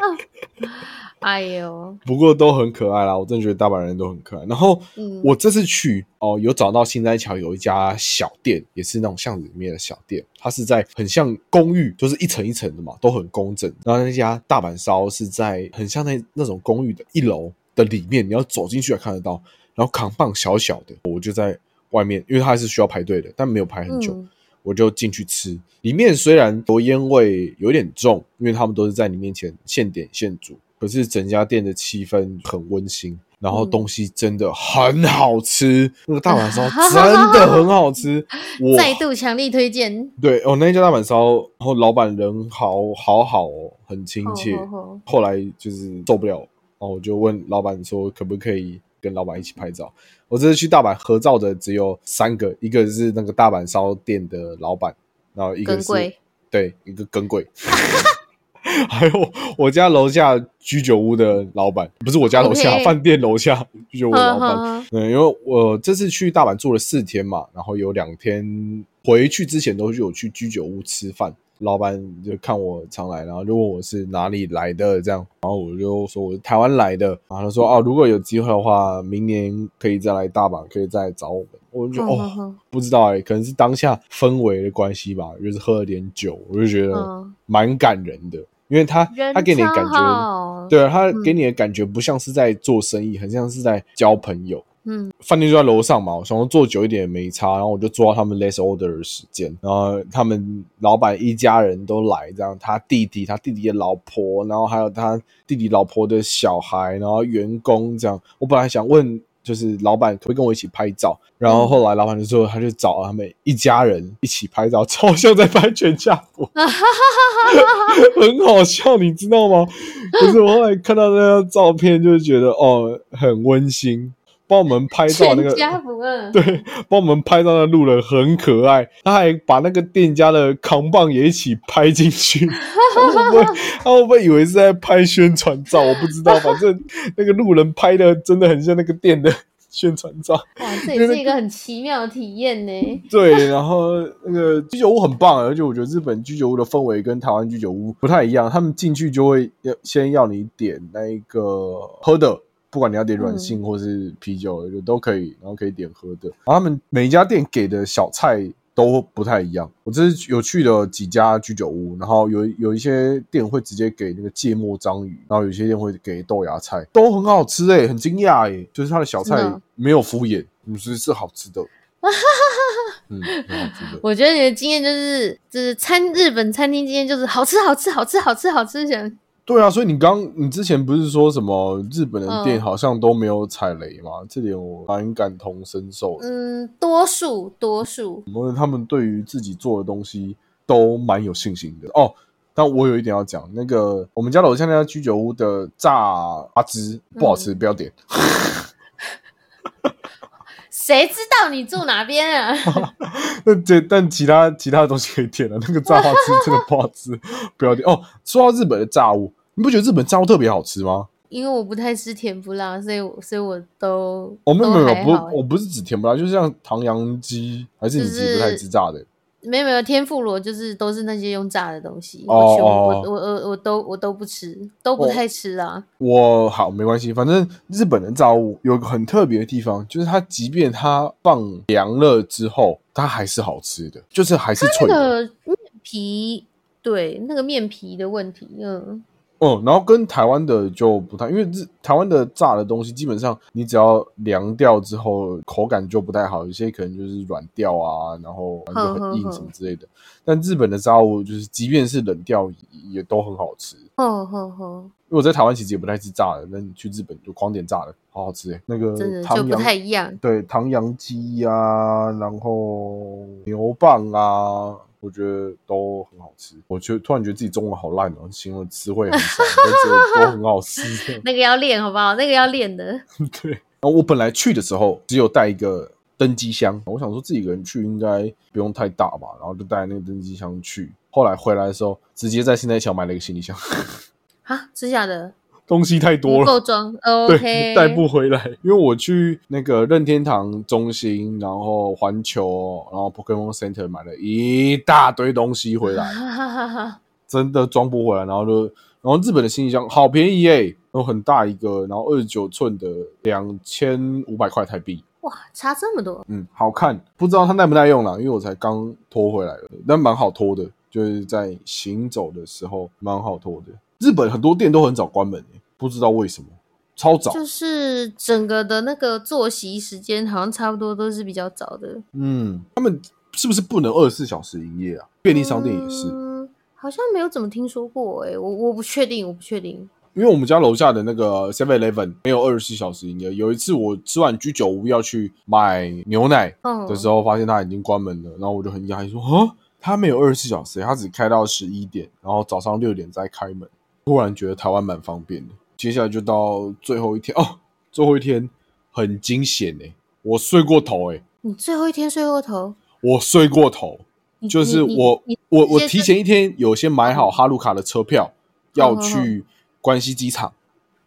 B: 哎呦，
A: 不过都很可爱啦，我真的觉得大阪人都很可爱。然后
B: 嗯，
A: 我这次去哦，有找到新斋桥有一家小店，也是那种巷子里面的小店，它是在很像公寓，就是一层一层的嘛，都很工整。然后那家大阪烧是在很像那那种公寓的一楼的里面，你要走进去才看得到。然后扛棒小小的，我就在外面，因为它还是需要排队的，但没有排很久。
B: 嗯
A: 我就进去吃。里面虽然油烟味有点重，因为他们都是在你面前现点现煮，可是整家店的气氛很温馨，然后
B: 嗯
A: 东西真的很好吃，那个大阪烧 真的很好吃。我
B: 再度强力推荐。
A: 对哦，那一家大阪烧，然后老板人好好好哦，很亲切。后来就是受不了，然后我就问老板说，可不可以跟老板一起拍照？我这次去大阪合照的只有三个，一个是那个大阪烧店的老板，然后一个是对一个耿贵，还有我家楼下居酒屋的老板，不是我家楼下饭店楼下居酒屋的老板。
B: 呵呵呵
A: 对，因为我这次去大阪住了四天嘛，然后有两天回去之前都是有去居酒屋吃饭。老板就看我常来，然后就问我是哪里来的，这样，然后我就说我是台湾来的，然后他说哦，如果有机会的话，明年可以再来大阪，可以再来找我们。我就觉得哦，不知道哎、可能是当下氛围的关系吧，就是喝了点酒，我就觉得
B: 嗯。
A: 蛮感人的，因为他他给你的感觉，对啊，他
B: 嗯。
A: 给你的感觉不像是在做生意，很像是在交朋友。
B: 嗯
A: 饭店就在楼上嘛，我想说坐久一点也没差，然后我就坐到他们 less order 的时间，然后他们老板一家人都来，这样他弟弟、他弟弟的老婆，然后还有他弟弟老婆的小孩，然后员工这样。我本来想问，就是老板可不可以跟我一起拍照，然后后来老板就说他就找他们一家人一起拍照，超像在拍全家福，很好笑，你知道吗？可是我后来看到那张照片，就觉得哦，很温馨。帮我们拍照那个对，帮我们拍照的路人很可爱，他还把那个店家的扛棒也一起拍进去。他会不会他会不会以为是在拍宣传照？我不知道，反正那个路人拍的真的很像那个店的宣传照。
B: 哇，这也是一个很奇妙的体验呢。
A: 对，然后那个居酒屋很棒，而且我觉得日本居酒屋的氛围跟台湾居酒屋不太一样。他们进去就会要先要你点那一个喝的，不管你要点软性或是啤酒，就都可以，然后可以点喝的。然后他们每一家店给的小菜都不太一样。我这是有去的几家居酒屋，然后有有一些店会直接给那个芥末章鱼，然后有些店会给豆芽菜，都很好吃诶、很惊讶诶，就是它的小菜没有敷衍，嗯，是是好吃的。嗯。
B: 我觉得你的经验就是，就是餐日本餐厅经验就是好吃好吃好吃好吃好吃，想
A: 对啊，所以你刚你之前不是说什么日本的店
B: 嗯
A: 好像都没有踩雷吗？这点我蛮感同身受的。
B: 嗯，多数多数，
A: 因为他们对于自己做的东西都蛮有信心的哦。但我有一点要讲，那个我们家楼下那家居酒屋的炸花枝不好吃，不要点。
B: 谁知道你住哪边啊？
A: 那这但其他其他的东西可以点了，那个炸花枝真的不好吃，不要点哦。说到日本的炸物，你不觉得日本炸物特别好吃吗？
B: 因为我不太吃甜不辣，所以我所以我都
A: 哦，没有没有，不我不是指甜不辣，就是像唐扬鸡，还是你自己不太吃炸的？
B: 没有没有天妇罗就是都是那些用炸的东西，
A: 哦
B: 我我我我我都我都不吃，都不太吃啊。
A: 我好没关系，反正日本的炸物有一个很特别的地方，就是它即便它放凉了之后，它还是好吃的，就是还是脆
B: 那
A: 的。
B: 个面皮，对那个面皮的问题，嗯，
A: 嗯，然后跟台湾的就不太，因为日台湾的炸的东西基本上你只要凉掉之后，口感就不太好，有些可能就是软掉啊，然后就很硬什么之类的。但日本的炸物就是即便是冷掉也都很好吃。
B: 吼吼吼，
A: 因为我在台湾其实也不太吃炸的，那你去日本就狂点炸的，好好吃哎。那个
B: 真的就不太一样。
A: 对唐扬鸡啊、然后牛蒡啊，我觉得都很好吃。我觉得突然觉得自己中文好烂哦，形容词汇很少，但是都很好吃。
B: 那个要练好不好？那个要练的。
A: 对，然后我本来去的时候只有带一个登机箱，我想说自己一个人去应该不用太大吧，然后就带那个登机箱去。后来回来的时候，直接在新台桥买了一个行李箱，
B: 啊，真假的
A: 东西太多了，
B: 不够装
A: 对
B: ，，OK，
A: 带不回来。因为我去那个任天堂中心，然后环球，然后 Pokemon Center 买了一大堆东西回来，
B: 哈哈哈哈，
A: 真的装不回来。然后就，然后日本的行李箱好便宜耶，有很大一个，然后二十九寸的，两千五百块台币。
B: 哇，差这么多，
A: 嗯，好看，不知道它耐不耐用啦，因为我才刚拖回来了，但蛮好拖的，就是在行走的时候蛮好拖的。日本很多店都很早关门耶，不知道为什么，超早。
B: 就是整个的那个作息时间好像差不多都是比较早的。
A: 嗯，他们是不是不能二十四小时营业啊？便利商店也是，
B: 嗯，好像没有怎么听说过哎、我我不确定，我不确定。
A: 因为我们家楼下的那个 Seven Eleven 没有二十四小时营业。有一次我吃完居酒屋要去买牛奶
B: 嗯
A: 的时候，发现它已经关门了，然后我就很讶异说：“啊，它没有二十四小时，它只开到十一点，然后早上六点再开门。”突然觉得台湾蛮方便的。接下来就到最后一天哦，最后一天很惊险哎、我睡过头哎、
B: 你最后一天睡过头，
A: 我睡过头。就是我我我提前一天有先买好哈鲁卡的车票，要去关西机场，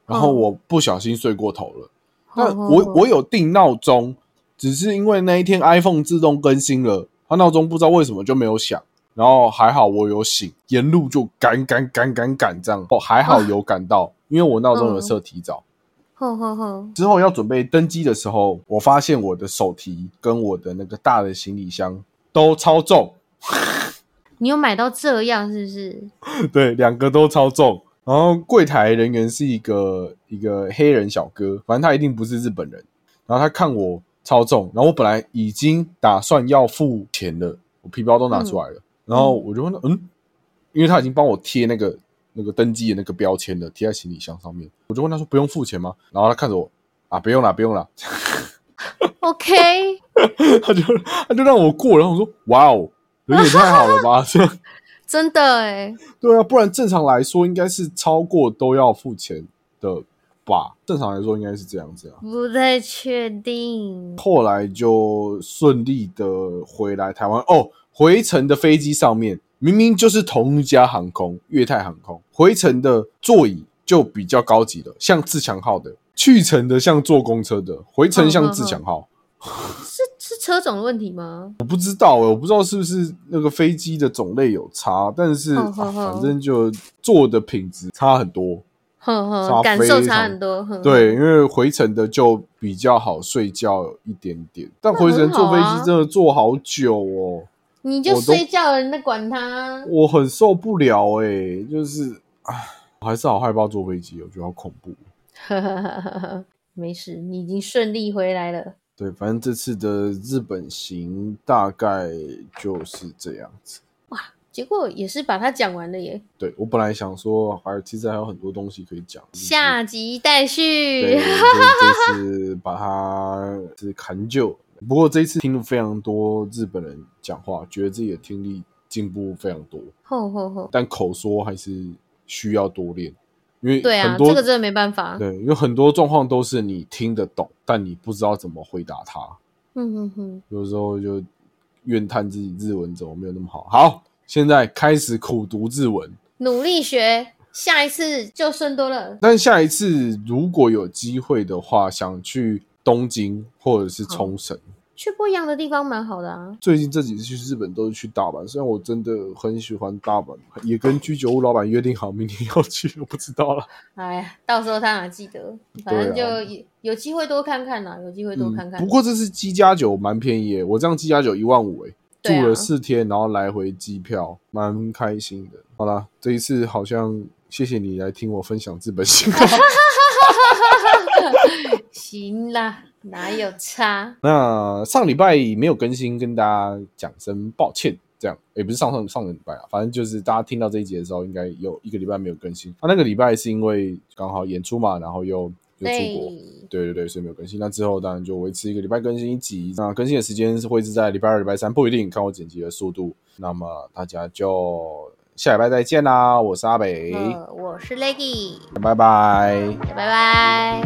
A: 然后
B: 嗯
A: 我不小心睡过头了。那
B: 好
A: 我我有定闹钟，只是因为那一天 iPhone 自动更新了，它闹钟不知道为什么就没有响。然后还好我有醒，沿路就赶赶赶赶赶这样。哦，还好有赶到，因为我闹钟有设提早。
B: 吼吼吼，
A: 之后要准备登机的时候，我发现我的手提跟我的那个大的行李箱都超重。
B: 你有买到这样是不是？
A: 对，两个都超重。然后柜台人员是一个一个黑人小哥，反正他一定不是日本人。然后他看我超重，然后我本来已经打算要付钱了，我皮包都拿出来了。然后我就问他，嗯，因为他已经帮我贴那个那个登机的那个标签的，贴在行李箱上面。我就问他说不用付钱吗？然后他看着我，啊，不用了，不用了。
B: OK，
A: 他就他就让我过，然后我说，哇哦，人也太好了吧，这样。
B: 真的哎，
A: 对啊，不然正常来说应该是超过都要付钱的吧？正常来说应该是这样子啊。
B: 不太确定。
A: 后来就顺利的回来台湾哦，回程的飞机上面明明就是同一家航空，粤泰航空，回程的座椅就比较高级了，像自强号的去程的像坐公车的，回程像自强号。
B: 是是车种的问题吗？
A: 我不知道哎，我不知道是不是那个飞机的种类有差，但是反正就坐的品质差很多，
B: 感受差很多。
A: 对，因为回程的就比较好睡觉一点点，但回程坐飞机真的坐好久哦。
B: 你就睡觉了，你在管他？
A: 我很受不了哎，就是啊，我还是好害怕坐飞机，我觉得好恐怖。
B: 没事，你已经顺利回来了。
A: 对，反正这次的日本行大概就是这样子。
B: 哇，结果也是把它讲完了耶。
A: 对我本来想说，还其实还有很多东西可以讲，
B: 下集待续。
A: 对，这次把它是 砍旧。不过这一次听了非常多日本人讲话，觉得自己的听力进步非常多。
B: 吼吼吼！
A: 但口说还是需要多练。因为
B: 对啊，
A: 这
B: 个真的没办法。
A: 对，因为很多状况都是你听得懂，但你不知道怎么回答他。
B: 嗯哼哼，
A: 有时候就怨叹自己日文怎么没有那么好。好，现在开始苦读日文，
B: 努力学，下一次就顺多了。
A: 但下一次如果有机会的话，想去东京或者是冲绳。
B: 去不一样的地方蛮好的啊！
A: 最近这几次去日本都是去大阪，虽然我真的很喜欢大阪，也跟居酒屋老板约定好明天要去，我不知道了。
B: 哎呀，到时候他哪记得？反正就有有机会多看看呐，有机会多看看。
A: 不过这次机加酒蛮便宜，我这样机加酒一万五哎，住了四天，然后来回机票，蛮开心的。好啦，这一次好像谢谢你来听我分享日本行。
B: 行啦。哪有差？
A: 那上礼拜没有更新，跟大家讲声抱歉。这样也不是上上上个礼拜啊，反正就是大家听到这一集的时候，应该有一个礼拜没有更新。啊，那个礼拜是因为刚好演出嘛，然后又又出国，对对对，所以没有更新。那之后当然就维持一个礼拜更新一集。那更新的时间是会是在礼拜二、礼拜三，不一定看我剪辑的速度。那么大家就下礼拜再见啦我是阿北。
B: 我是 lady
A: 拜拜。
B: 拜拜。